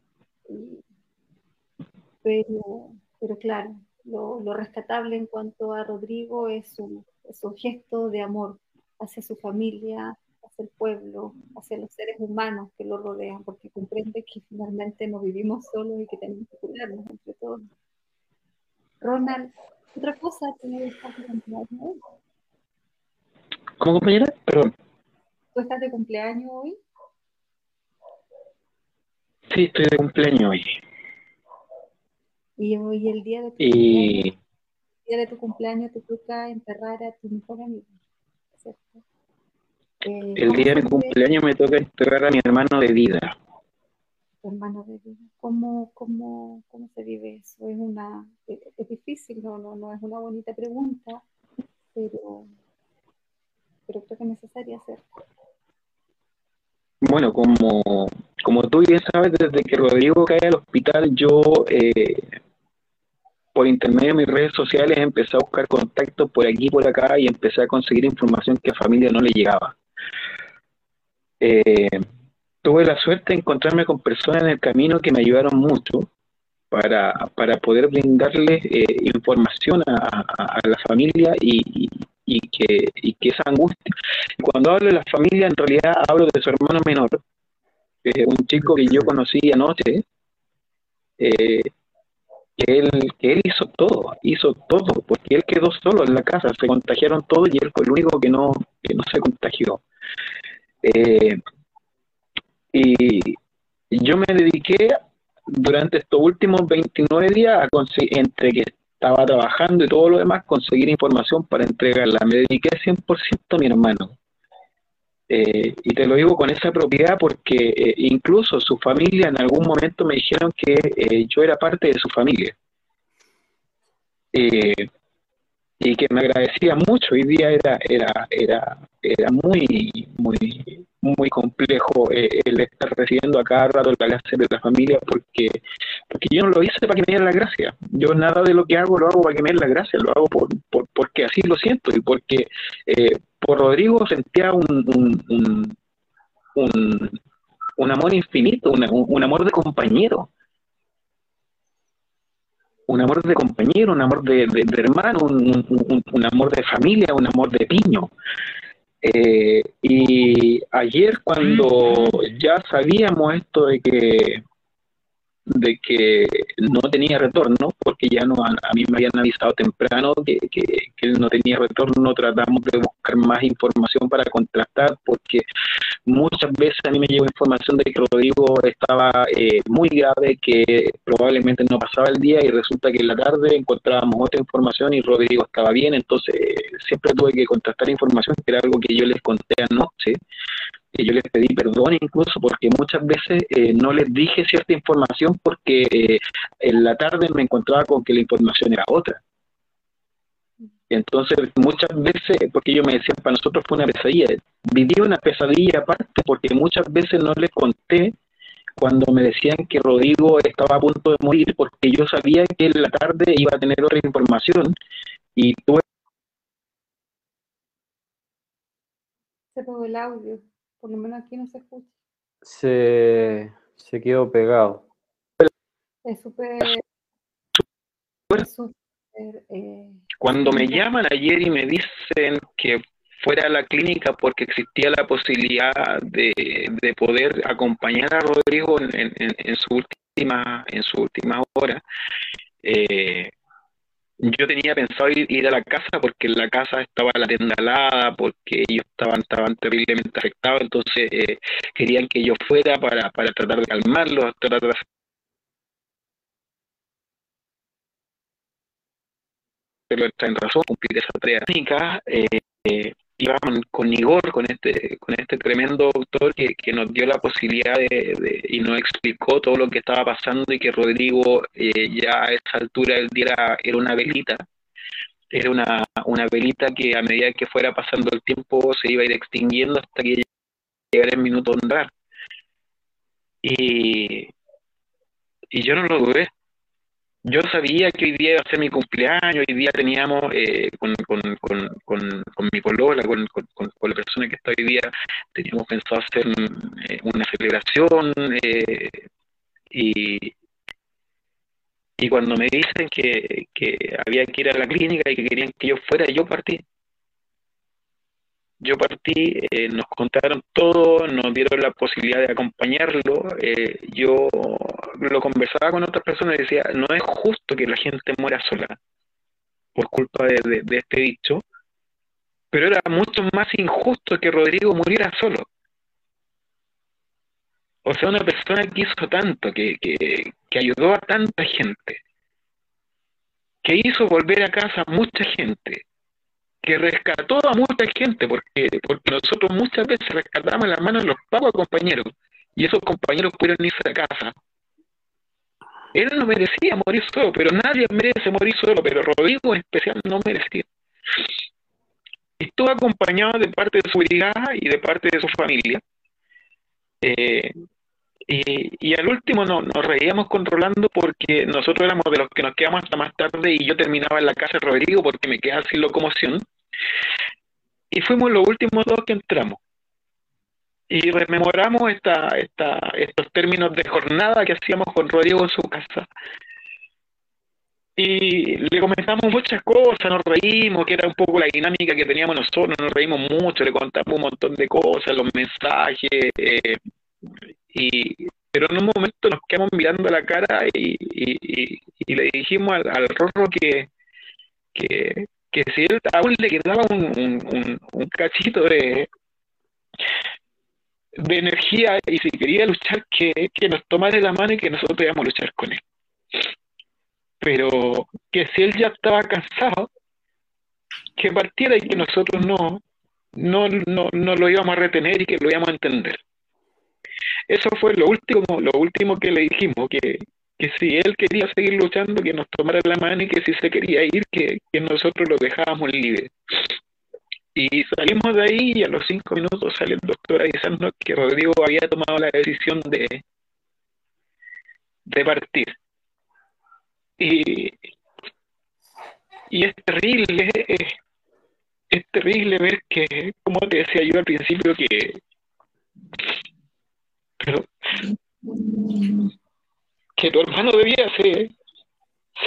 pero, pero claro, lo, rescatable en cuanto a Rodrigo es su, gesto de amor hacia su familia, hacia el pueblo, hacia los seres humanos que lo rodean, porque comprende que finalmente no vivimos solos y que tenemos que cuidarnos entre todos. Ronald, otra cosa, tú estás de cumpleaños hoy. ¿Cómo, compañera? Perdón. ¿Tú estás de cumpleaños hoy? Sí, estoy de cumpleaños hoy. Y hoy el día de tu Y cumpleaños, el día de tu cumpleaños te toca enterrar a tu mejor amigo, ¿cierto? Eh, el ¿cómo día de mi cumpleaños me toca enterrar a mi hermano de vida. Hermano de vida? ¿Cómo, cómo, cómo se vive eso? Es una, es, es difícil, no, no, no es una bonita pregunta, pero, pero creo que es necesaria hacer. Bueno, como, como tú bien sabes, desde que Rodrigo cae al hospital, yo eh, por intermedio de mis redes sociales empecé a buscar contactos por aquí y por acá y empecé a conseguir información que a familia no le llegaba. Eh, tuve la suerte de encontrarme con personas en el camino que me ayudaron mucho para, para poder brindarles eh, información a, la familia y, y- que, y que esa angustia. Cuando hablo de la familia, en realidad hablo de su hermano menor, eh, un chico que yo conocí anoche, eh, que él, él hizo todo, hizo todo, porque él quedó solo en la casa, se contagiaron todos y él fue el único que no, que no se contagió. Eh, y yo me dediqué durante estos últimos 29 días a conseguir, entre que estaba trabajando y todo lo demás, conseguir información para entregarla. Me dediqué 100% a mi hermano. Eh, y te lo digo con esa propiedad porque eh, incluso su familia en algún momento me dijeron que eh, yo era parte de su familia. Y que me agradecía mucho. Hoy día era, era, era, era muy, muy, muy complejo eh, el estar recibiendo a cada rato la gracia de la familia porque, porque yo no lo hice para que me dieran la gracia. Yo nada de lo que hago lo hago para que me den la gracia, lo hago por, por- porque así lo siento y porque eh, por Rodrigo sentía un, un, un, un, amor infinito, una- un, amor de compañero un amor de compañero, un amor de, de- hermano, un- un amor de familia, un amor de piño. Eh, y ayer cuando ya sabíamos esto de que de que no tenía retorno, porque ya no a, mí me habían avisado temprano que, que, él no tenía retorno, tratamos de buscar más información para contrastar, porque muchas veces a mí me llegó información de que Rodrigo estaba eh, muy grave, que probablemente no pasaba el día y resulta que en la tarde encontrábamos otra información y Rodrigo estaba bien, entonces siempre tuve que contrastar información, que era algo que yo les conté anoche, que yo les pedí perdón incluso porque muchas veces eh, no les dije cierta información porque eh, en la tarde me encontraba con que la información era otra. Entonces, muchas veces, porque ellos me decían, para nosotros fue una pesadilla, viví una pesadilla aparte porque muchas veces no les conté cuando me decían que Rodrigo estaba a punto de morir porque yo sabía que en la tarde iba a tener otra información y tuve Se el audio, por lo menos aquí no se escucha. Se, se quedó pegado. Es súper... es súper, eh, Cuando me llaman ayer y me dicen que fuera a la clínica porque existía la posibilidad de, de poder acompañar a Rodrigo en, en- en- en su última en su última hora, eh, yo tenía pensado ir, ir a la casa porque la casa estaba la tienda alada, porque ellos estaban, estaban terriblemente afectados, entonces eh, querían que yo fuera para, para tratar de calmarlos, tratar de hacerlo en razón, cumplir esa tarea íbamos con Igor, con este, con este tremendo que, que nos dio la posibilidad de, de- y nos explicó todo lo que estaba pasando y que Rodrigo eh, ya a esa altura del día era, era una velita, era una, una velita que a medida que fuera pasando el tiempo se iba a ir extinguiendo hasta que llegara el minuto de andar. Y, y yo no lo dudé. Yo sabía que hoy día iba a ser mi cumpleaños, hoy día teníamos eh, con, con, con, con, mi polola, con, la persona que está hoy día, teníamos pensado hacer eh, una celebración eh, y, y cuando me dicen que, que había que ir a la clínica y que querían que yo fuera, yo partí. Yo partí, eh, nos contaron todo, nos dieron la posibilidad de acompañarlo. eh, yo lo conversaba con otras personas y decía, no es justo que la gente muera sola por culpa de, este dicho, pero era mucho más injusto que Rodrigo muriera solo. O sea, una persona que hizo tanto, que, que, que ayudó a tanta gente, que hizo volver a casa a mucha gente, que rescató a mucha gente, porque, porque nosotros muchas veces rescatamos las manos de los pagos compañeros, y esos compañeros pudieron irse a casa. Él no merecía morir solo, pero nadie merece morir solo, pero Rodrigo en especial no merecía. Estuvo acompañado de parte de su brigada y de parte de su familia. Eh, y, y al último no- nos reíamos con Rolando porque nosotros éramos de los que nos quedamos hasta más tarde y yo terminaba en la casa de Rodrigo porque me quedaba sin locomoción. Y fuimos los últimos dos que entramos. Y rememoramos estos términos de jornada que hacíamos con Rodrigo en su casa. Y le comentamos muchas cosas, nos reímos, que era un poco la dinámica que teníamos nosotros, nos reímos mucho, le contamos un montón de cosas, los mensajes, eh, y, pero en un momento nos quedamos mirando la cara y le dijimos al, al Rorro que, que, que si él aún le quedaba un, un, un- cachito de, de energía y si quería luchar, que, que nos tomara la mano y que nosotros íbamos a luchar con él. Pero que si él ya estaba cansado, que partiera y que nosotros no, no, no, no lo íbamos a retener y que lo íbamos a entender. Eso fue lo último, lo último que le dijimos, que, que si él quería seguir luchando, que nos tomara la mano y que si se quería ir, que, que nosotros lo dejábamos libre. Y salimos de ahí y a los cinco minutos sale el doctor avisando que Rodrigo había tomado la decisión de, de partir. Y, y es terrible, es, terrible ver que, como te decía yo al principio, que que tu hermano de vida se,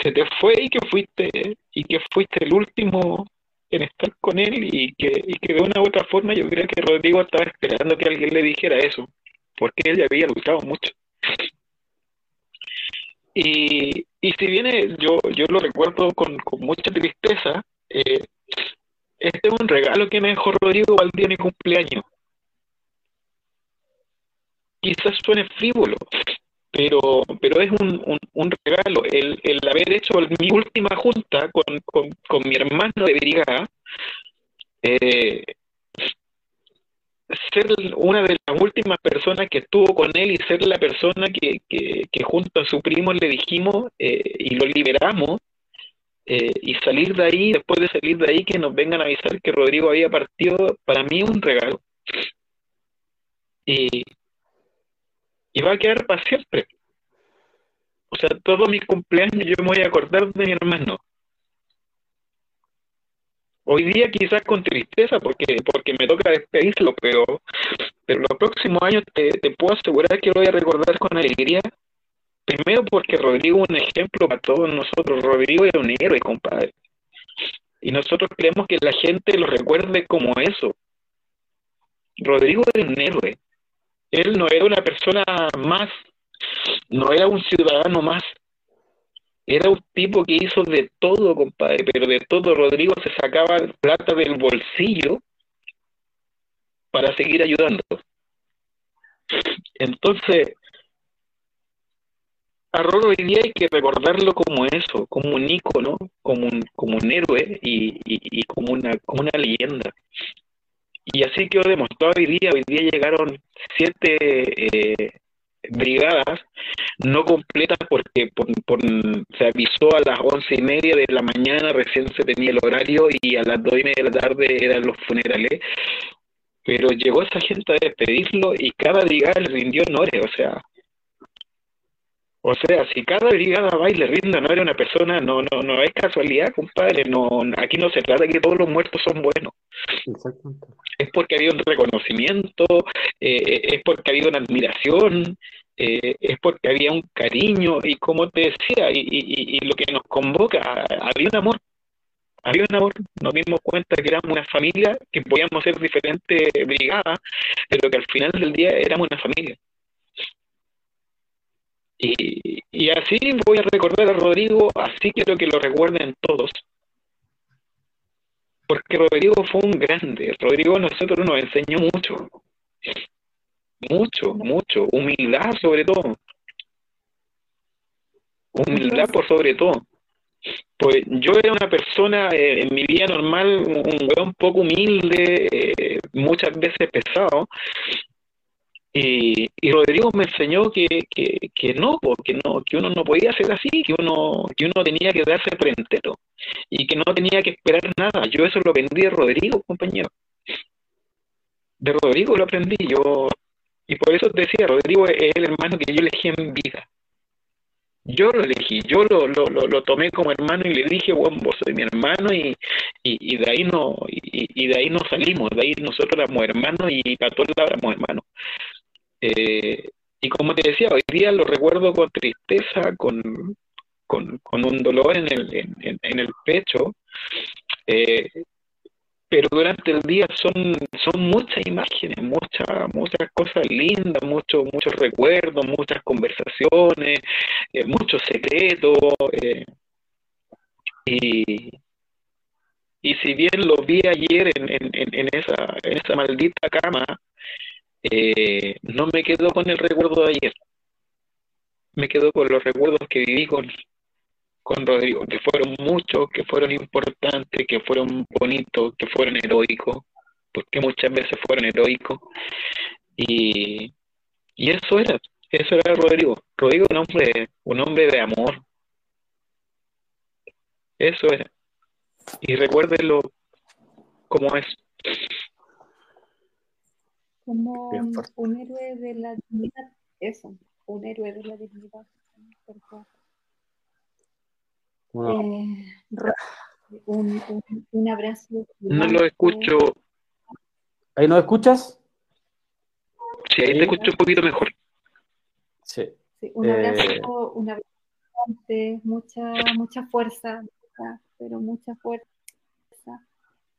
se te fue y que fuiste y que fuiste el último en estar con él y que, y que de una u otra forma yo creo que Rodrigo estaba esperando que alguien le dijera eso, porque él ya había luchado mucho. Y, y si bien yo, yo lo recuerdo con, con mucha tristeza, eh, este es un regalo que me dejó Rodrigo al día de mi cumpleaños. Quizás suene frívolo, pero, pero es un, un, regalo. El, el haber hecho mi última junta con, con, con mi hermano de brigada, eh, ser una de las últimas personas que estuvo con él y ser la persona que, que, que junto a su primo le dijimos eh, y lo liberamos, eh, y salir de ahí, después de salir de ahí, que nos vengan a avisar que Rodrigo había partido, para mí es un regalo. Y, y va a quedar para siempre. O sea, todos mis cumpleaños yo me voy a acordar de mi hermano. Hoy día quizás con tristeza porque, porque me toca despedirlo, pero, pero los próximos años te, te puedo asegurar que lo voy a recordar con alegría. Primero porque Rodrigo es un ejemplo para todos nosotros. Rodrigo era un héroe, compadre. Y nosotros queremos que la gente lo recuerde como eso. Rodrigo era un héroe. Él no era una persona más, no era un ciudadano más. Era un tipo que hizo de todo, compadre, pero de todo. Rodrigo se sacaba plata del bolsillo para seguir ayudando. Entonces, a Roro hoy día hay que recordarlo como eso, como un ícono, como un, como un héroe y, y, y como, una, como una leyenda. Y así quedó demostrado hoy día. Hoy día llegaron siete eh, brigadas no completas porque por, por, se avisó a las once y media de la mañana, recién se tenía el horario y a las dos y media de la tarde eran los funerales. Pero llegó esa gente a despedirlo y cada brigada le rindió honores, o sea, o sea, si cada brigada va y le rinde honor a una persona, no, no, no es casualidad, compadre. No, aquí no se trata de que todos los muertos son buenos. Exactamente. Es porque ha habido un reconocimiento, eh, es porque ha habido una admiración, eh, es porque había un cariño, y como te decía, y, y, y lo que nos convoca, había un amor. había un amor, nos dimos cuenta que éramos una familia, que podíamos ser diferentes brigadas, pero que al final del día éramos una familia. Y, así voy a recordar a Rodrigo, así quiero que lo recuerden todos. Porque Rodrigo fue un grande, Rodrigo a nosotros nos enseñó mucho, mucho, mucho, humildad sobre todo. Humildad por sobre todo. Pues yo era una persona eh, en mi vida normal, un weón poco humilde, eh, muchas veces pesado, y, y, Rodrigo me enseñó que, que, que no, que no, que uno no podía ser así, que uno, que uno tenía que darse por entero y que no tenía que esperar nada. Yo eso lo aprendí de Rodrigo, compañero. De Rodrigo lo aprendí, yo, y por eso decía, Rodrigo es el hermano que yo elegí en vida. Yo lo elegí, yo lo, lo, lo, tomé como hermano y le dije, bueno, vos soy mi hermano y, y, y de ahí no y, de ahí no salimos, de ahí nosotros éramos hermanos y todos éramos hermanos. Eh, y como te decía, hoy día lo recuerdo con tristeza, con, con, un dolor en el, en, el pecho, eh, pero durante el día son, son muchas imágenes, muchas, muchas cosas lindas, muchos, muchos recuerdos, muchas conversaciones, eh, muchos secretos. Y, y si bien lo vi ayer en, en, en, esa, en esa maldita cama, eh, no me quedo con el recuerdo de ayer. Me quedo con los recuerdos que viví con, con Rodrigo, que fueron muchos, que fueron importantes, que fueron bonitos, que fueron heroicos, porque muchas veces fueron heroicos. Y, y eso era, eso era Rodrigo. Rodrigo un hombre, un hombre de amor. Eso era. Y recuérdenlo como es. Como un héroe de la dignidad, eso, un héroe de la dignidad. Eh, un, un, un, abrazo. No lo escucho. ¿Ahí no escuchas? Sí, ahí te escucho un poquito mejor. Sí. sí un abrazo, eh... un abrazo mucha, mucha fuerza, pero mucha fuerza.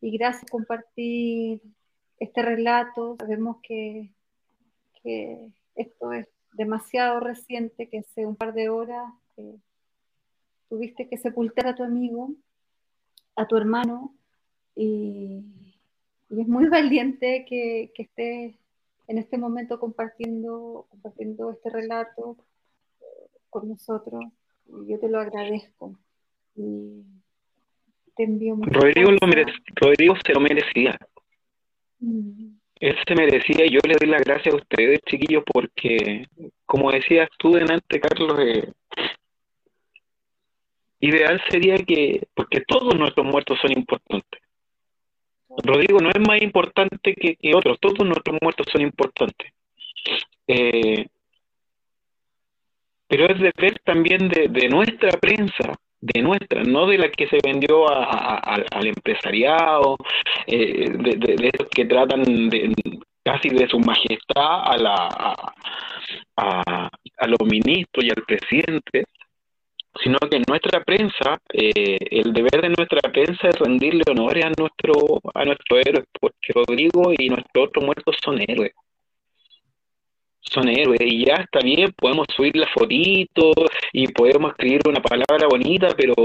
Y gracias por compartir este relato. Sabemos que, que esto es demasiado reciente, que hace un par de horas eh, tuviste que sepultar a tu amigo, a tu hermano, y, y es muy valiente que, que estés en este momento compartiendo, compartiendo este relato eh, con nosotros. Y yo te lo agradezco. Y te envío Rodrigo, lo mere Rodrigo se lo merecía. Él se merecía yo le doy las gracias a ustedes, chiquillos, porque, como decías tú delante, Carlos, eh, ideal sería que, porque todos nuestros muertos son importantes. Rodrigo no es más importante que, que otros, todos nuestros muertos son importantes. Eh, pero es deber también de, nuestra prensa, de nuestra, no de la que se vendió a, al empresariado, eh, de, de, que tratan de, casi de su majestad a, la, a, a los ministros y al presidente, sino que nuestra prensa, eh, el deber de nuestra prensa es rendirle honores a nuestro, a nuestro héroe, porque Rodrigo y nuestros otros muertos son héroes. Son héroes, y ya está bien, podemos subir la fotito y podemos escribir una palabra bonita, pero,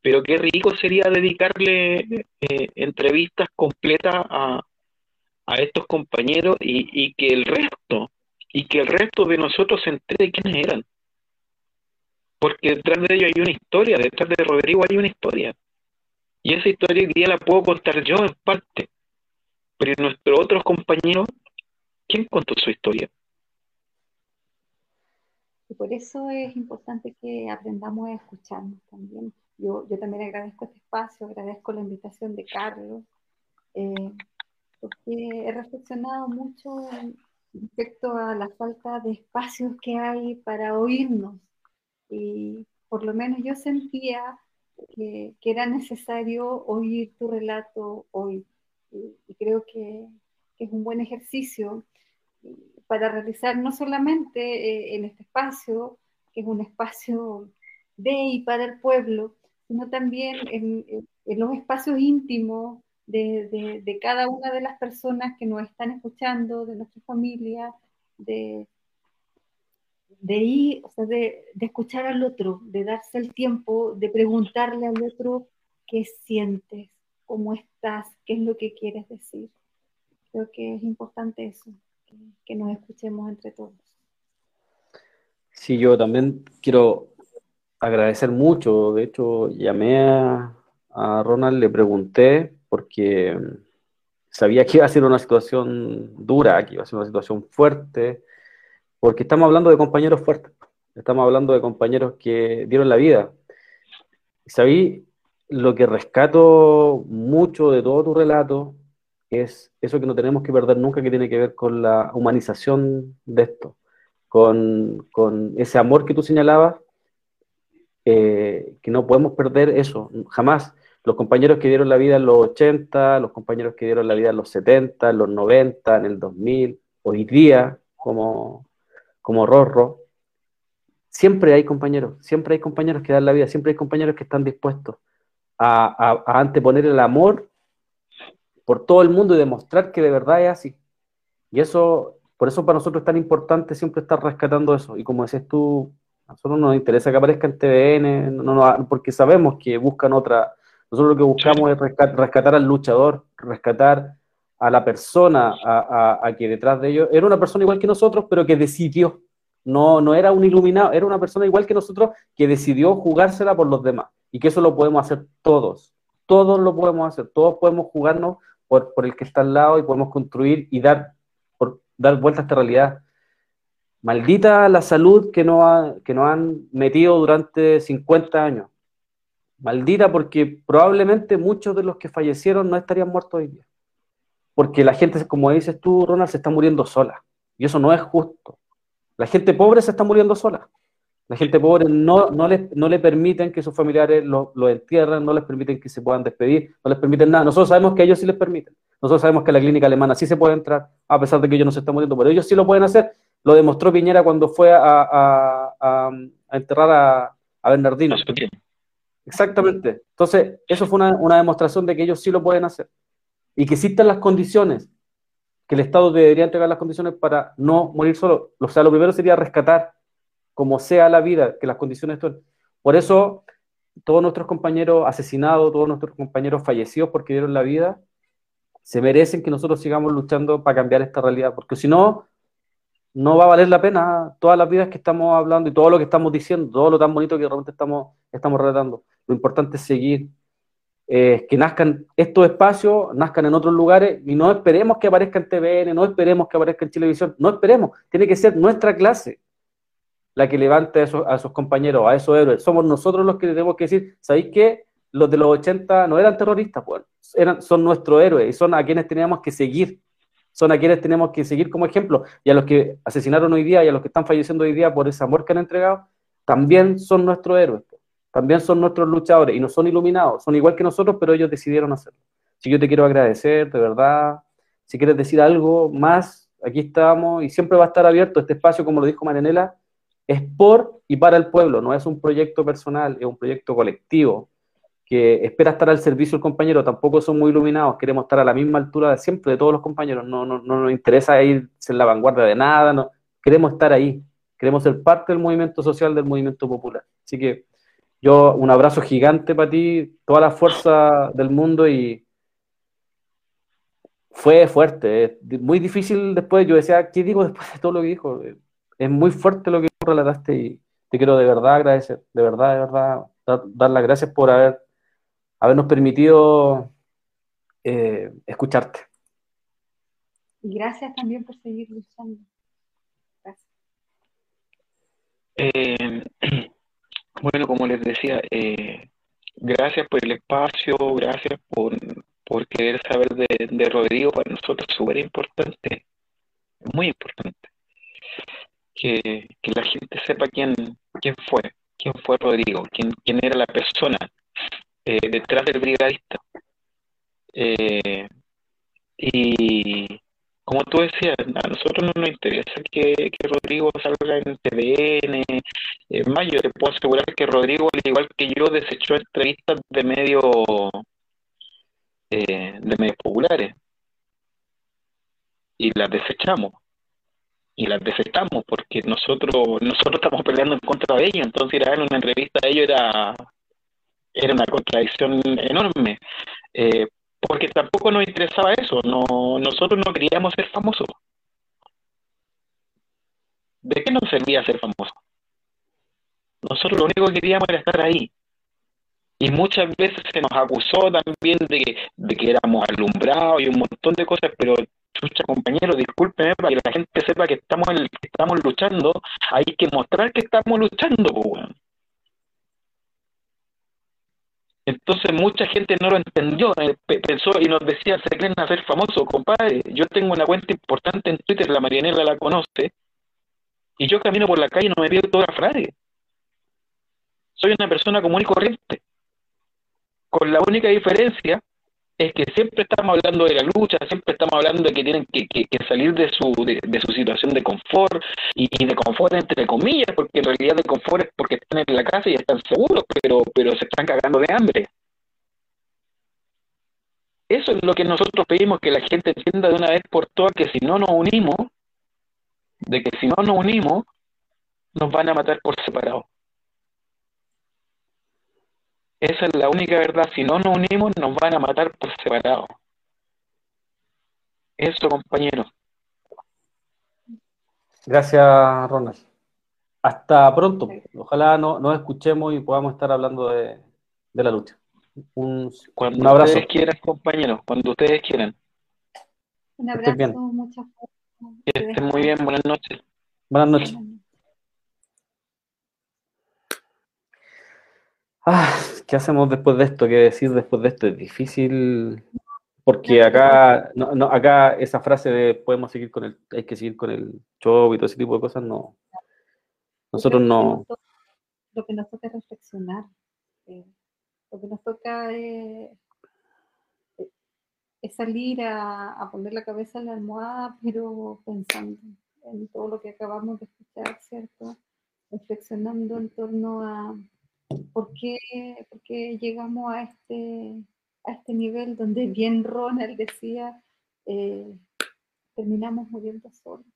pero qué rico sería dedicarle eh, entrevistas completas a, a estos compañeros y, y que el resto, y que el resto de nosotros se entere quiénes eran porque detrás de ello hay una historia, detrás de Rodrigo hay una historia. Y esa historia hoy día la puedo contar yo en parte, pero nuestros otros compañeros, ¿quién contó su historia? Y por eso es importante que aprendamos a escucharnos también. Yo, yo también agradezco este espacio, agradezco la invitación de Carlos, eh, porque he reflexionado mucho respecto a la falta de espacios que hay para oírnos y por lo menos yo sentía que, que era necesario oír tu relato hoy. Y, creo que, que, es un buen ejercicio para realizar no solamente eh, en este espacio, que es un espacio de y para el pueblo, sino también en, en los espacios íntimos de, de, de, cada una de las personas que nos están escuchando, de nuestra familia, de, de ir, o sea, de, de, escuchar al otro, de darse el tiempo, de preguntarle al otro qué sientes, cómo estás, qué es lo que quieres decir. Creo que es importante eso, que, nos escuchemos entre todos. Sí, yo también quiero agradecer mucho. De hecho, llamé a, a Ronald, le pregunté, porque sabía que iba a ser una situación dura, que iba a ser una situación fuerte, porque estamos hablando de compañeros fuertes, estamos hablando de compañeros que dieron la vida. Sabí lo que rescato mucho de todo tu relato es eso que no tenemos que perder nunca, que tiene que ver con la humanización de esto, con, con ese amor que tú señalabas, eh, que no podemos perder eso, jamás. Los compañeros que dieron la vida en los 80, los compañeros que dieron la vida en los 70, en los 90, en el 2000, hoy día, como, como Rorro, siempre hay compañeros, siempre hay compañeros que dan la vida, siempre hay compañeros que están dispuestos a, a, a anteponer el amor por todo el mundo y demostrar que de verdad es así. Y eso, por eso para nosotros es tan importante siempre estar rescatando eso. Y como decías tú, a nosotros nos interesa que aparezca en TVN, no, no, porque sabemos que buscan otra. Nosotros lo que buscamos es rescatar, rescatar al luchador, rescatar a la persona a, a, a, que detrás de ellos era una persona igual que nosotros, pero que decidió. No, no era un iluminado, era una persona igual que nosotros que decidió jugársela por los demás. Y que eso lo podemos hacer todos. Todos lo podemos hacer. Todos podemos jugarnos por, por el que está al lado y podemos construir y dar, por, dar vuelta a esta realidad. Maldita la salud que nos, ha, que nos han metido durante 50 años. Maldita porque probablemente muchos de los que fallecieron no estarían muertos hoy día. Porque la gente, como dices tú, Ronald, se está muriendo sola. Y eso no es justo. La gente pobre se está muriendo sola. La gente pobre no, no, les, no le permiten que sus familiares lo, lo, entierren, no les permiten que se puedan despedir, no les permiten nada. Nosotros sabemos que ellos sí les permiten. Nosotros sabemos que la clínica alemana sí se puede entrar, a pesar de que ellos no se están muriendo, pero ellos sí lo pueden hacer. Lo demostró Piñera cuando fue a, a, a, a enterrar a, a Bernardino. Exactamente. Entonces, eso fue una, una, demostración de que ellos sí lo pueden hacer. Y que existen las condiciones, que el Estado debería entregar las condiciones para no morir solo. O sea, lo primero sería rescatar, como sea la vida, que las condiciones. Por eso, todos nuestros compañeros asesinados, todos nuestros compañeros fallecidos porque dieron la vida, se merecen que nosotros sigamos luchando para cambiar esta realidad, porque si no, no va a valer la pena todas las vidas que estamos hablando y todo lo que estamos diciendo, todo lo tan bonito que realmente estamos, estamos relatando. Lo importante es seguir, eh, que nazcan estos espacios, nazcan en otros lugares y no esperemos que aparezca en TVN, no esperemos que aparezca en televisión, no esperemos, tiene que ser nuestra clase la que levante a esos, esos compañeros, a esos héroes. Somos nosotros los que tenemos que decir, ¿sabéis qué? Los de los 80 no eran terroristas, pues, eran, son nuestros héroes y son a quienes teníamos que seguir son a quienes tenemos que seguir como ejemplo, y a los que asesinaron hoy día y a los que están falleciendo hoy día por ese amor que han entregado, también son nuestros héroes, también son nuestros luchadores, y no son iluminados, son igual que nosotros, pero ellos decidieron hacerlo. Si yo te quiero agradecer, de verdad, si quieres decir algo más, aquí estamos, y siempre va a estar abierto este espacio, como lo dijo Marianela, es por y para el pueblo, no es un proyecto personal, es un proyecto colectivo que espera estar al servicio del compañero, tampoco son muy iluminados, queremos estar a la misma altura de siempre de todos los compañeros, no, no, no nos interesa ir en la vanguardia de nada, no, queremos estar ahí, queremos ser parte del movimiento social, del movimiento popular. Así que yo un abrazo gigante para ti, toda la fuerza del mundo y fue fuerte, es muy difícil después, yo decía, ¿qué digo después de todo lo que dijo? Es muy fuerte lo que relataste y te quiero de verdad agradecer, de verdad, de verdad, dar, dar las gracias por haber habernos permitido eh, escucharte. Gracias también por seguir luchando. Gracias. Eh, bueno, como les decía, eh, gracias por el espacio, gracias por, por querer saber de, de Rodrigo, para nosotros es súper importante, muy importante, que, que, la gente sepa quién, quién fue, quién fue Rodrigo, quién, quién era la persona eh, detrás del brigadista. Eh, y, como tú decías, a nosotros no nos interesa que, que Rodrigo salga en TVN. Es más, yo te puedo asegurar que Rodrigo, al igual que yo, desechó entrevistas de medios eh, de medios populares. Y las desechamos. Y las desechamos porque nosotros nosotros estamos peleando en contra de ellos. Entonces ir a una entrevista a ellos era, era una contradicción enorme. Eh, porque tampoco nos interesaba eso, no, nosotros no queríamos ser famosos. ¿De qué nos servía ser famosos? Nosotros lo único que queríamos era estar ahí. Y muchas veces se nos acusó también de de que éramos alumbrados y un montón de cosas, pero chucha compañero, discúlpeme, para que la gente sepa que estamos, en que estamos luchando, hay que mostrar que estamos luchando, Entonces mucha gente no lo entendió, eh, pensó y nos decía, se creen hacer famosos, compadre. Yo tengo una cuenta importante en Twitter, la Marianela la conoce, y yo camino por la calle y no me pido toda frase. Soy una persona común y corriente. Con la única diferencia es que siempre estamos hablando de la lucha, siempre estamos hablando de que tienen que, salir de su, de, su situación de confort, y, de confort entre comillas, porque en realidad de confort es porque están en la casa y están seguros, pero, pero se están cagando de hambre. Eso es lo que nosotros pedimos, que la gente entienda de una vez por todas que si no nos unimos, de que si no nos unimos, nos van a matar por separado. Esa es la única verdad. Si no nos unimos, nos van a matar por separado. Eso, compañero. Gracias, Ronald. Hasta pronto. Ojalá no, nos escuchemos y podamos estar hablando de, la lucha. Un, cuando un abrazo. ustedes quieran, compañeros, cuando ustedes quieran. Un abrazo, muchas gracias. Que estén muy bien, buenas noches. Buenas noches. Ah, ¿qué hacemos después de esto? ¿Qué decir después de esto? Es difícil, porque acá, no, acá esa frase de podemos seguir con el, hay que seguir con el show y todo ese tipo de cosas, no. Nosotros no. Lo que nos toca es reflexionar. Eh, lo que nos toca es, salir a, a, poner la cabeza en la almohada, pero pensando en todo lo que acabamos de escuchar, ¿cierto? Reflexionando en torno a ¿Por qué, llegamos a este, a este nivel donde bien Ronald decía, eh, terminamos muriendo solos?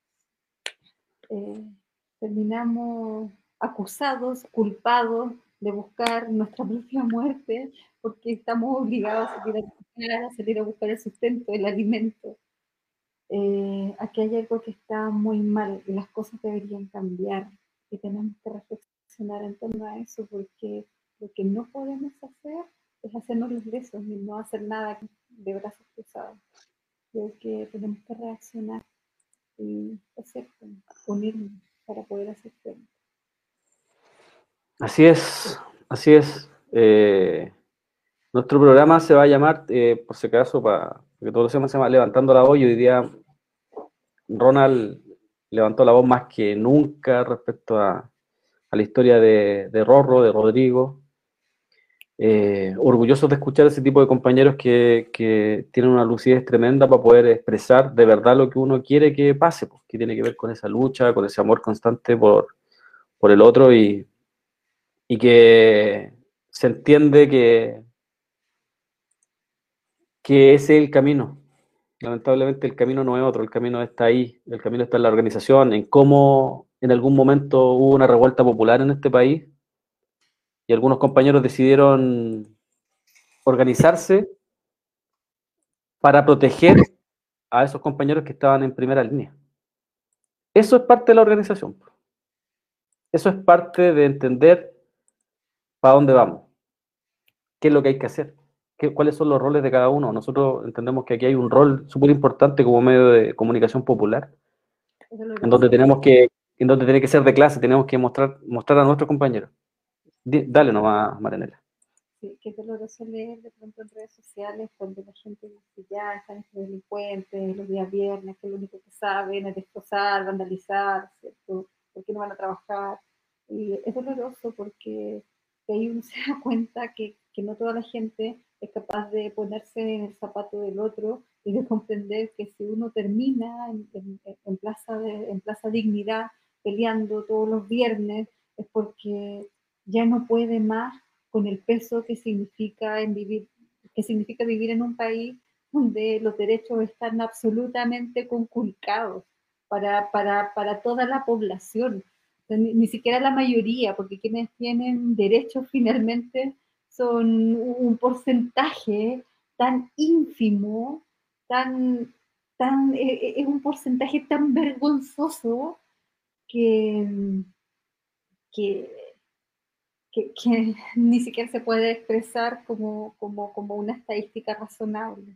Eh, terminamos acusados, culpados de buscar nuestra propia muerte porque estamos obligados a salir a, salir a buscar el sustento, el alimento. Eh, aquí hay algo que está muy mal y las cosas deberían cambiar y tenemos que reflexionar en torno a eso, porque lo que no podemos hacer es hacernos los besos y no hacer nada de brazos cruzados. Creo que tenemos que reaccionar y, cierto, unirnos para poder hacer frente. Así es, así es. Eh, nuestro programa se va a llamar, eh, por si acaso, para, porque todos los temas se llama Levantando la voz hoy día Ronald levantó la voz más que nunca respecto a, a la historia de, de Rorro, de Rodrigo. Eh, orgullosos de escuchar a ese tipo de compañeros que, que, tienen una lucidez tremenda para poder expresar de verdad lo que uno quiere que pase, pues, que tiene que ver con esa lucha, con ese amor constante por, por el otro y, y que se entiende que, que ese es el camino. Lamentablemente el camino no es otro, el camino está ahí, el camino está en la organización, en cómo en algún momento hubo una revuelta popular en este país y algunos compañeros decidieron organizarse para proteger a esos compañeros que estaban en primera línea. Eso es parte de la organización. Eso es parte de entender para dónde vamos, qué es lo que hay que hacer, qué, cuáles son los roles de cada uno. Nosotros entendemos que aquí hay un rol súper importante como medio de comunicación popular, en donde tenemos que en donde tiene que ser de clase, tenemos que mostrar, mostrar a nuestros compañeros. Dale nomás, Maranela. Sí, qué doloroso leer de pronto en redes sociales donde la gente dice ya están estos delincuentes los días viernes, que lo único que saben es destrozar, vandalizar, ¿cierto? ¿Por qué no van a trabajar? Y es doloroso porque que ahí uno se da cuenta que, que no toda la gente es capaz de ponerse en el zapato del otro y de comprender que si uno termina en, en, plaza, de, en plaza Dignidad peleando todos los viernes es porque ya no puede más con el peso que significa, en vivir, que significa vivir en un país donde los derechos están absolutamente conculcados para, para, para toda la población, ni, ni, siquiera la mayoría, porque quienes tienen derechos finalmente son un porcentaje tan ínfimo, tan, tan, e, e, es un porcentaje tan vergonzoso que, que, que, ni siquiera se puede expresar como, como, como una estadística razonable.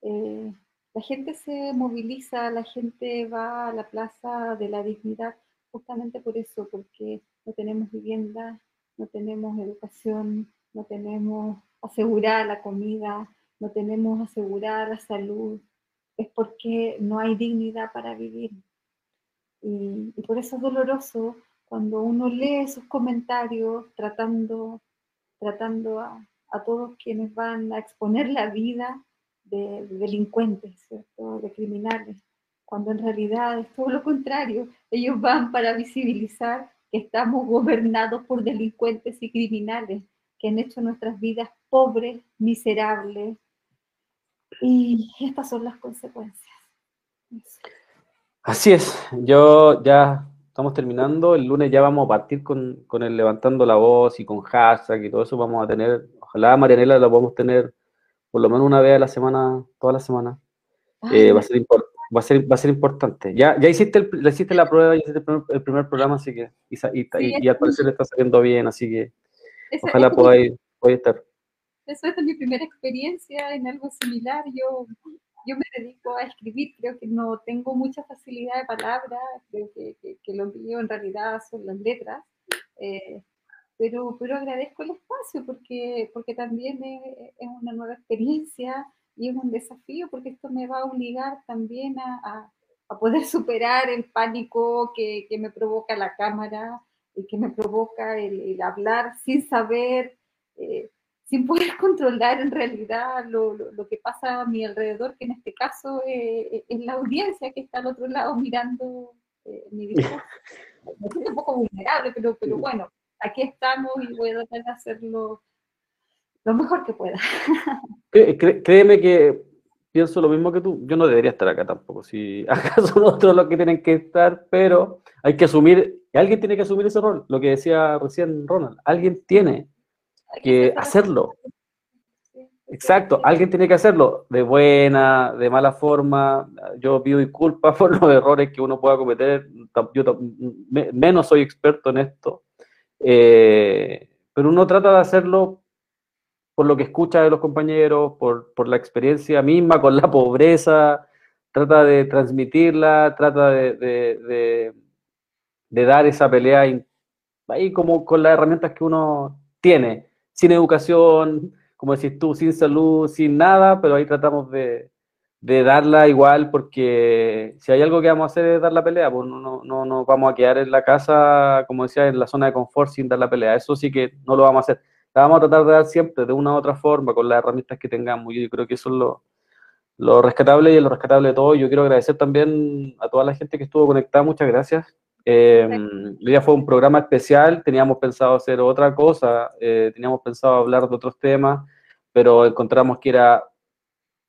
Eh, la gente se moviliza, la gente va a la plaza de la dignidad justamente por eso, porque no tenemos vivienda, no tenemos educación, no tenemos asegurada la comida, no tenemos asegurada la salud, es porque no hay dignidad para vivir. Y, por eso es doloroso cuando uno lee esos comentarios tratando, tratando a, todos quienes van a exponer la vida de, delincuentes, de criminales, cuando en realidad es todo lo contrario. Ellos van para visibilizar que estamos gobernados por delincuentes y criminales que han hecho nuestras vidas pobres, miserables. Y estas son las consecuencias. Así es, yo ya estamos terminando, el lunes ya vamos a partir con, con, el levantando la voz y con hashtag y todo eso vamos a tener, ojalá Marianela la podamos tener por lo menos una vez a la semana, toda la semana. Eh, va, a ser va, a ser, va a ser importante. Ya, ya hiciste, el, hiciste la prueba, ya hiciste el primer, programa, así que, y, y, y al parecer está saliendo bien, así que Ojalá podáis, estar. Eso es mi primera experiencia en algo similar. Yo, yo me dedico a escribir, creo que no tengo mucha facilidad de palabra, creo que, que, lo mío en realidad son las letras. Eh, pero, pero agradezco el espacio porque, porque también es, una nueva experiencia y es un desafío porque esto me va a obligar también a, a, poder superar el pánico que, que, me provoca la cámara, y que me provoca el, hablar sin saber, eh, sin poder controlar en realidad lo, lo, que pasa a mi alrededor, que en este caso eh, es la audiencia que está al otro lado mirando eh, mi discurso. Me siento un poco vulnerable, pero, pero bueno, aquí estamos y voy a tratar de hacerlo lo mejor que pueda. Créeme que pienso lo mismo que tú. Yo no debería estar acá tampoco. Si acaso son otros los que tienen que estar, pero hay que asumir, alguien tiene que asumir ese rol. Lo que decía recién Ronald, alguien tiene que hacerlo. Exacto, alguien tiene que hacerlo de buena, de mala forma. Yo pido disculpas por los errores que uno pueda cometer. Yo menos soy experto en esto. Eh, pero uno trata de hacerlo por lo que escucha de los compañeros, por, por, la experiencia misma con la pobreza, trata de transmitirla, trata de, de, de, dar esa pelea ahí como con las herramientas que uno tiene, sin educación, como decís tú, sin salud, sin nada, pero ahí tratamos de, de darla igual, porque si hay algo que vamos a hacer es dar la pelea, pues no, no, no nos vamos a quedar en la casa, como decía, en la zona de confort sin dar la pelea. Eso sí que no lo vamos a hacer la vamos a tratar de dar siempre de una u otra forma, con las herramientas que tengamos. Yo creo que eso es lo, lo rescatable y lo rescatable de todo. Yo quiero agradecer también a toda la gente que estuvo conectada, muchas gracias. Eh, día fue un programa especial, teníamos pensado hacer otra cosa, eh, teníamos pensado hablar de otros temas, pero encontramos que era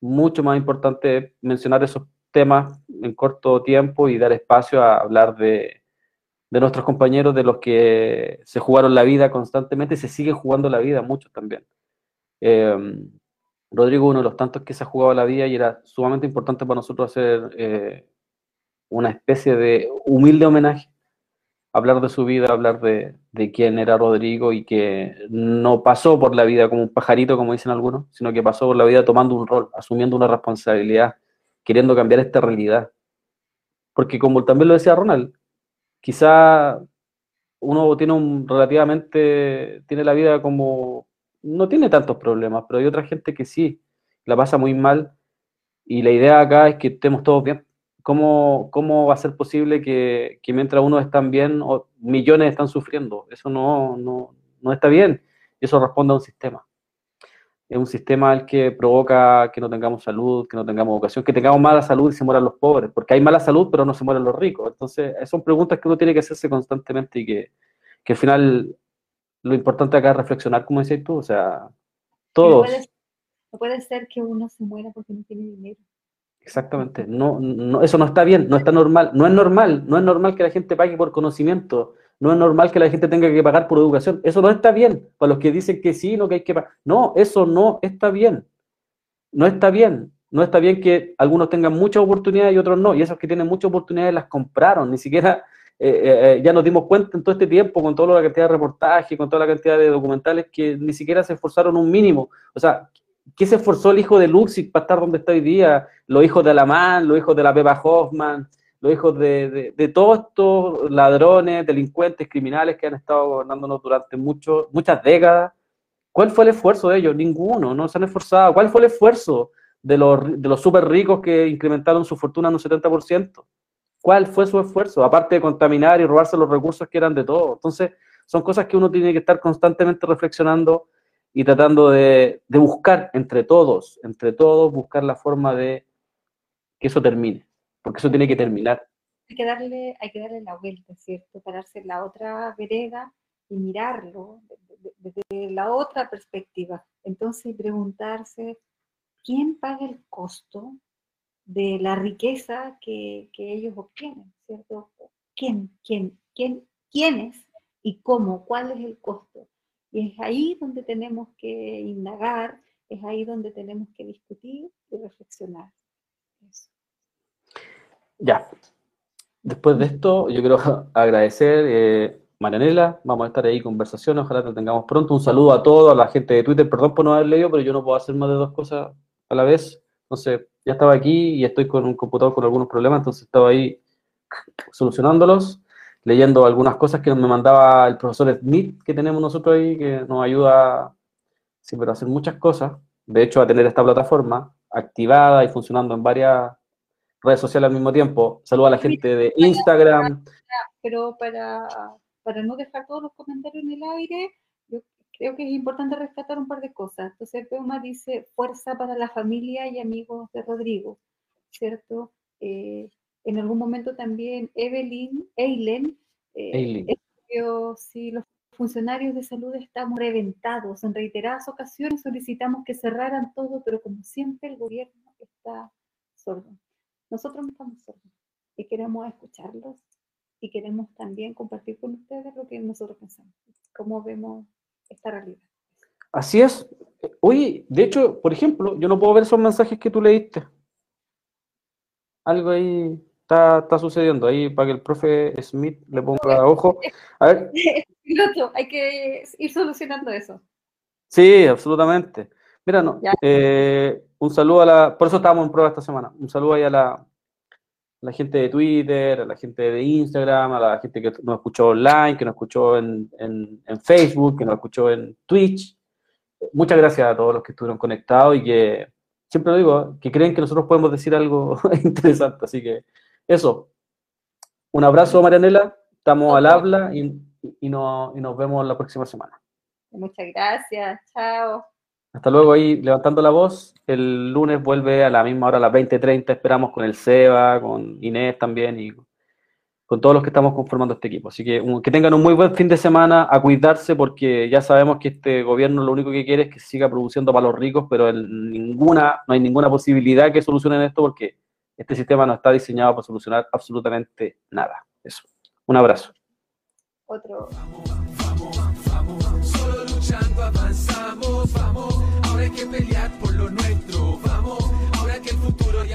mucho más importante mencionar esos temas en corto tiempo y dar espacio a hablar de, de nuestros compañeros, de los que se jugaron la vida constantemente, se siguen jugando la vida, muchos también. Em, Rodrigo, uno de los tantos que se ha jugado la vida y era sumamente importante para nosotros hacer eh, una especie de humilde homenaje, hablar de su vida, hablar de, de, quién era Rodrigo y que no pasó por la vida como un pajarito, como dicen algunos, sino que pasó por la vida tomando un rol, asumiendo una responsabilidad, queriendo cambiar esta realidad. Porque como también lo decía Ronald, quizá uno tiene un relativamente, tiene la vida como, no tiene tantos problemas, pero hay otra gente que sí, la pasa muy mal y la idea acá es que estemos todos bien. ¿Cómo, cómo va a ser posible que, que mientras unos están bien, millones están sufriendo? Eso no, no, no está bien. Y eso responde a un sistema. Es un sistema el que provoca que no tengamos salud, que no tengamos educación, que tengamos mala salud y se mueran los pobres, porque hay mala salud, pero no se mueren los ricos. Entonces, son preguntas que uno tiene que hacerse constantemente y que, que al final lo importante acá es reflexionar, como decías tú, o sea, todos. No puede, ser que uno se muera porque no tiene dinero. Exactamente, no, no, eso no está bien, no está normal, no es normal, no es normal que la gente pague por conocimiento, no es normal que la gente tenga que pagar por educación, eso no está bien, para los que dicen que sí, no que hay que pagar, no, eso no está bien, no está bien, no está bien que algunos tengan muchas oportunidades y otros no, y esos que tienen muchas oportunidades las compraron, ni siquiera eh, eh, eh, ya nos dimos cuenta en todo este tiempo, con toda la cantidad de reportajes, con toda la cantidad de documentales, que ni siquiera se esforzaron un mínimo, o sea, ¿Qué se esforzó el hijo de Luxig para estar donde está hoy día? Los hijos de Alamán, los hijos de la Pepa Hoffman, los hijos de, de, todos estos ladrones, delincuentes, criminales que han estado gobernándonos durante mucho, muchas décadas. ¿Cuál fue el esfuerzo de ellos? Ninguno, no se han esforzado. ¿Cuál fue el esfuerzo de los, de los súper ricos que incrementaron su fortuna en un 70%? ¿Cuál fue su esfuerzo? Aparte de contaminar y robarse los recursos que eran de todos. Entonces, son cosas que uno tiene que estar constantemente reflexionando y tratando de, buscar entre todos, entre todos, buscar la forma de que eso termine, porque eso tiene que terminar. Hay que darle, hay que darle la vuelta, ¿cierto? Pararse en la otra vereda y mirarlo desde la otra perspectiva. Entonces, preguntarse, ¿quién paga el costo de la riqueza que, que ellos obtienen, ¿cierto? ¿Quién, quién, quién, quiénes y cómo? ¿Cuál es el costo? Y es ahí donde tenemos que indagar, es ahí donde tenemos que discutir y reflexionar. Ya. Después de esto, yo quiero agradecer, eh, Marianela, vamos a estar ahí conversación, ojalá te tengamos pronto. Un saludo a todos, a la gente de Twitter, perdón por no haber leído, pero yo no puedo hacer más de dos cosas a la vez. Entonces, ya estaba aquí y estoy con un computador con algunos problemas, entonces estaba ahí solucionándolos leyendo algunas cosas que me mandaba el profesor Smith, que tenemos nosotros ahí, que nos ayuda siempre a hacer muchas cosas. De hecho, a tener esta plataforma activada y funcionando en varias redes sociales al mismo tiempo. Saludo a la gente de Instagram. Pero para, para no dejar todos los comentarios en el aire, yo creo que es importante rescatar un par de cosas. Entonces, Peuma dice fuerza para la familia y amigos de Rodrigo, ¿cierto? Eh, en algún momento también Evelyn, Eilen, eh, si los funcionarios de salud estamos reventados. En reiteradas ocasiones solicitamos que cerraran todo, pero como siempre el gobierno está sordo. Nosotros no estamos sordos y queremos escucharlos y queremos también compartir con ustedes lo que nosotros pensamos, cómo vemos esta realidad. Así es. Oye, de hecho, por ejemplo, yo no puedo ver esos mensajes que tú leíste. Algo ahí está, sucediendo ahí para que el profe Smith le ponga ojo. A ver. hay que ir solucionando eso. Sí, absolutamente. Mira, no, eh, un saludo a la, por eso estábamos en prueba esta semana, un saludo ahí a la, la gente de Twitter, a la gente de Instagram, a la gente que nos escuchó online, que nos escuchó en, en, en Facebook, que nos escuchó en Twitch. Muchas gracias a todos los que estuvieron conectados y que, siempre lo digo, que creen que nosotros podemos decir algo interesante. Así que eso. Un abrazo, Marianela. Estamos al habla y, y, nos vemos la próxima semana. Muchas gracias. Chao. Hasta luego ahí levantando la voz. El lunes vuelve a la misma hora, a las 20.30. Esperamos con el Seba, con Inés también y con todos los que estamos conformando este equipo. Así que que tengan un muy buen fin de semana, a cuidarse porque ya sabemos que este gobierno lo único que quiere es que siga produciendo para los ricos, pero ninguna, no hay ninguna posibilidad que solucionen esto porque este sistema no está diseñado para solucionar absolutamente nada. Eso. Un abrazo. Otro. Solo luchando avanzamos, vamos, ahora hay que pelear por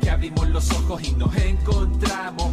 que abrimos los ojos y nos encontramos.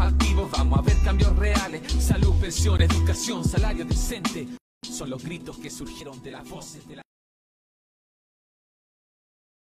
activos vamos a ver cambios reales. Salud, pensión, educación, salario decente. Son los gritos que surgieron de las voces de la...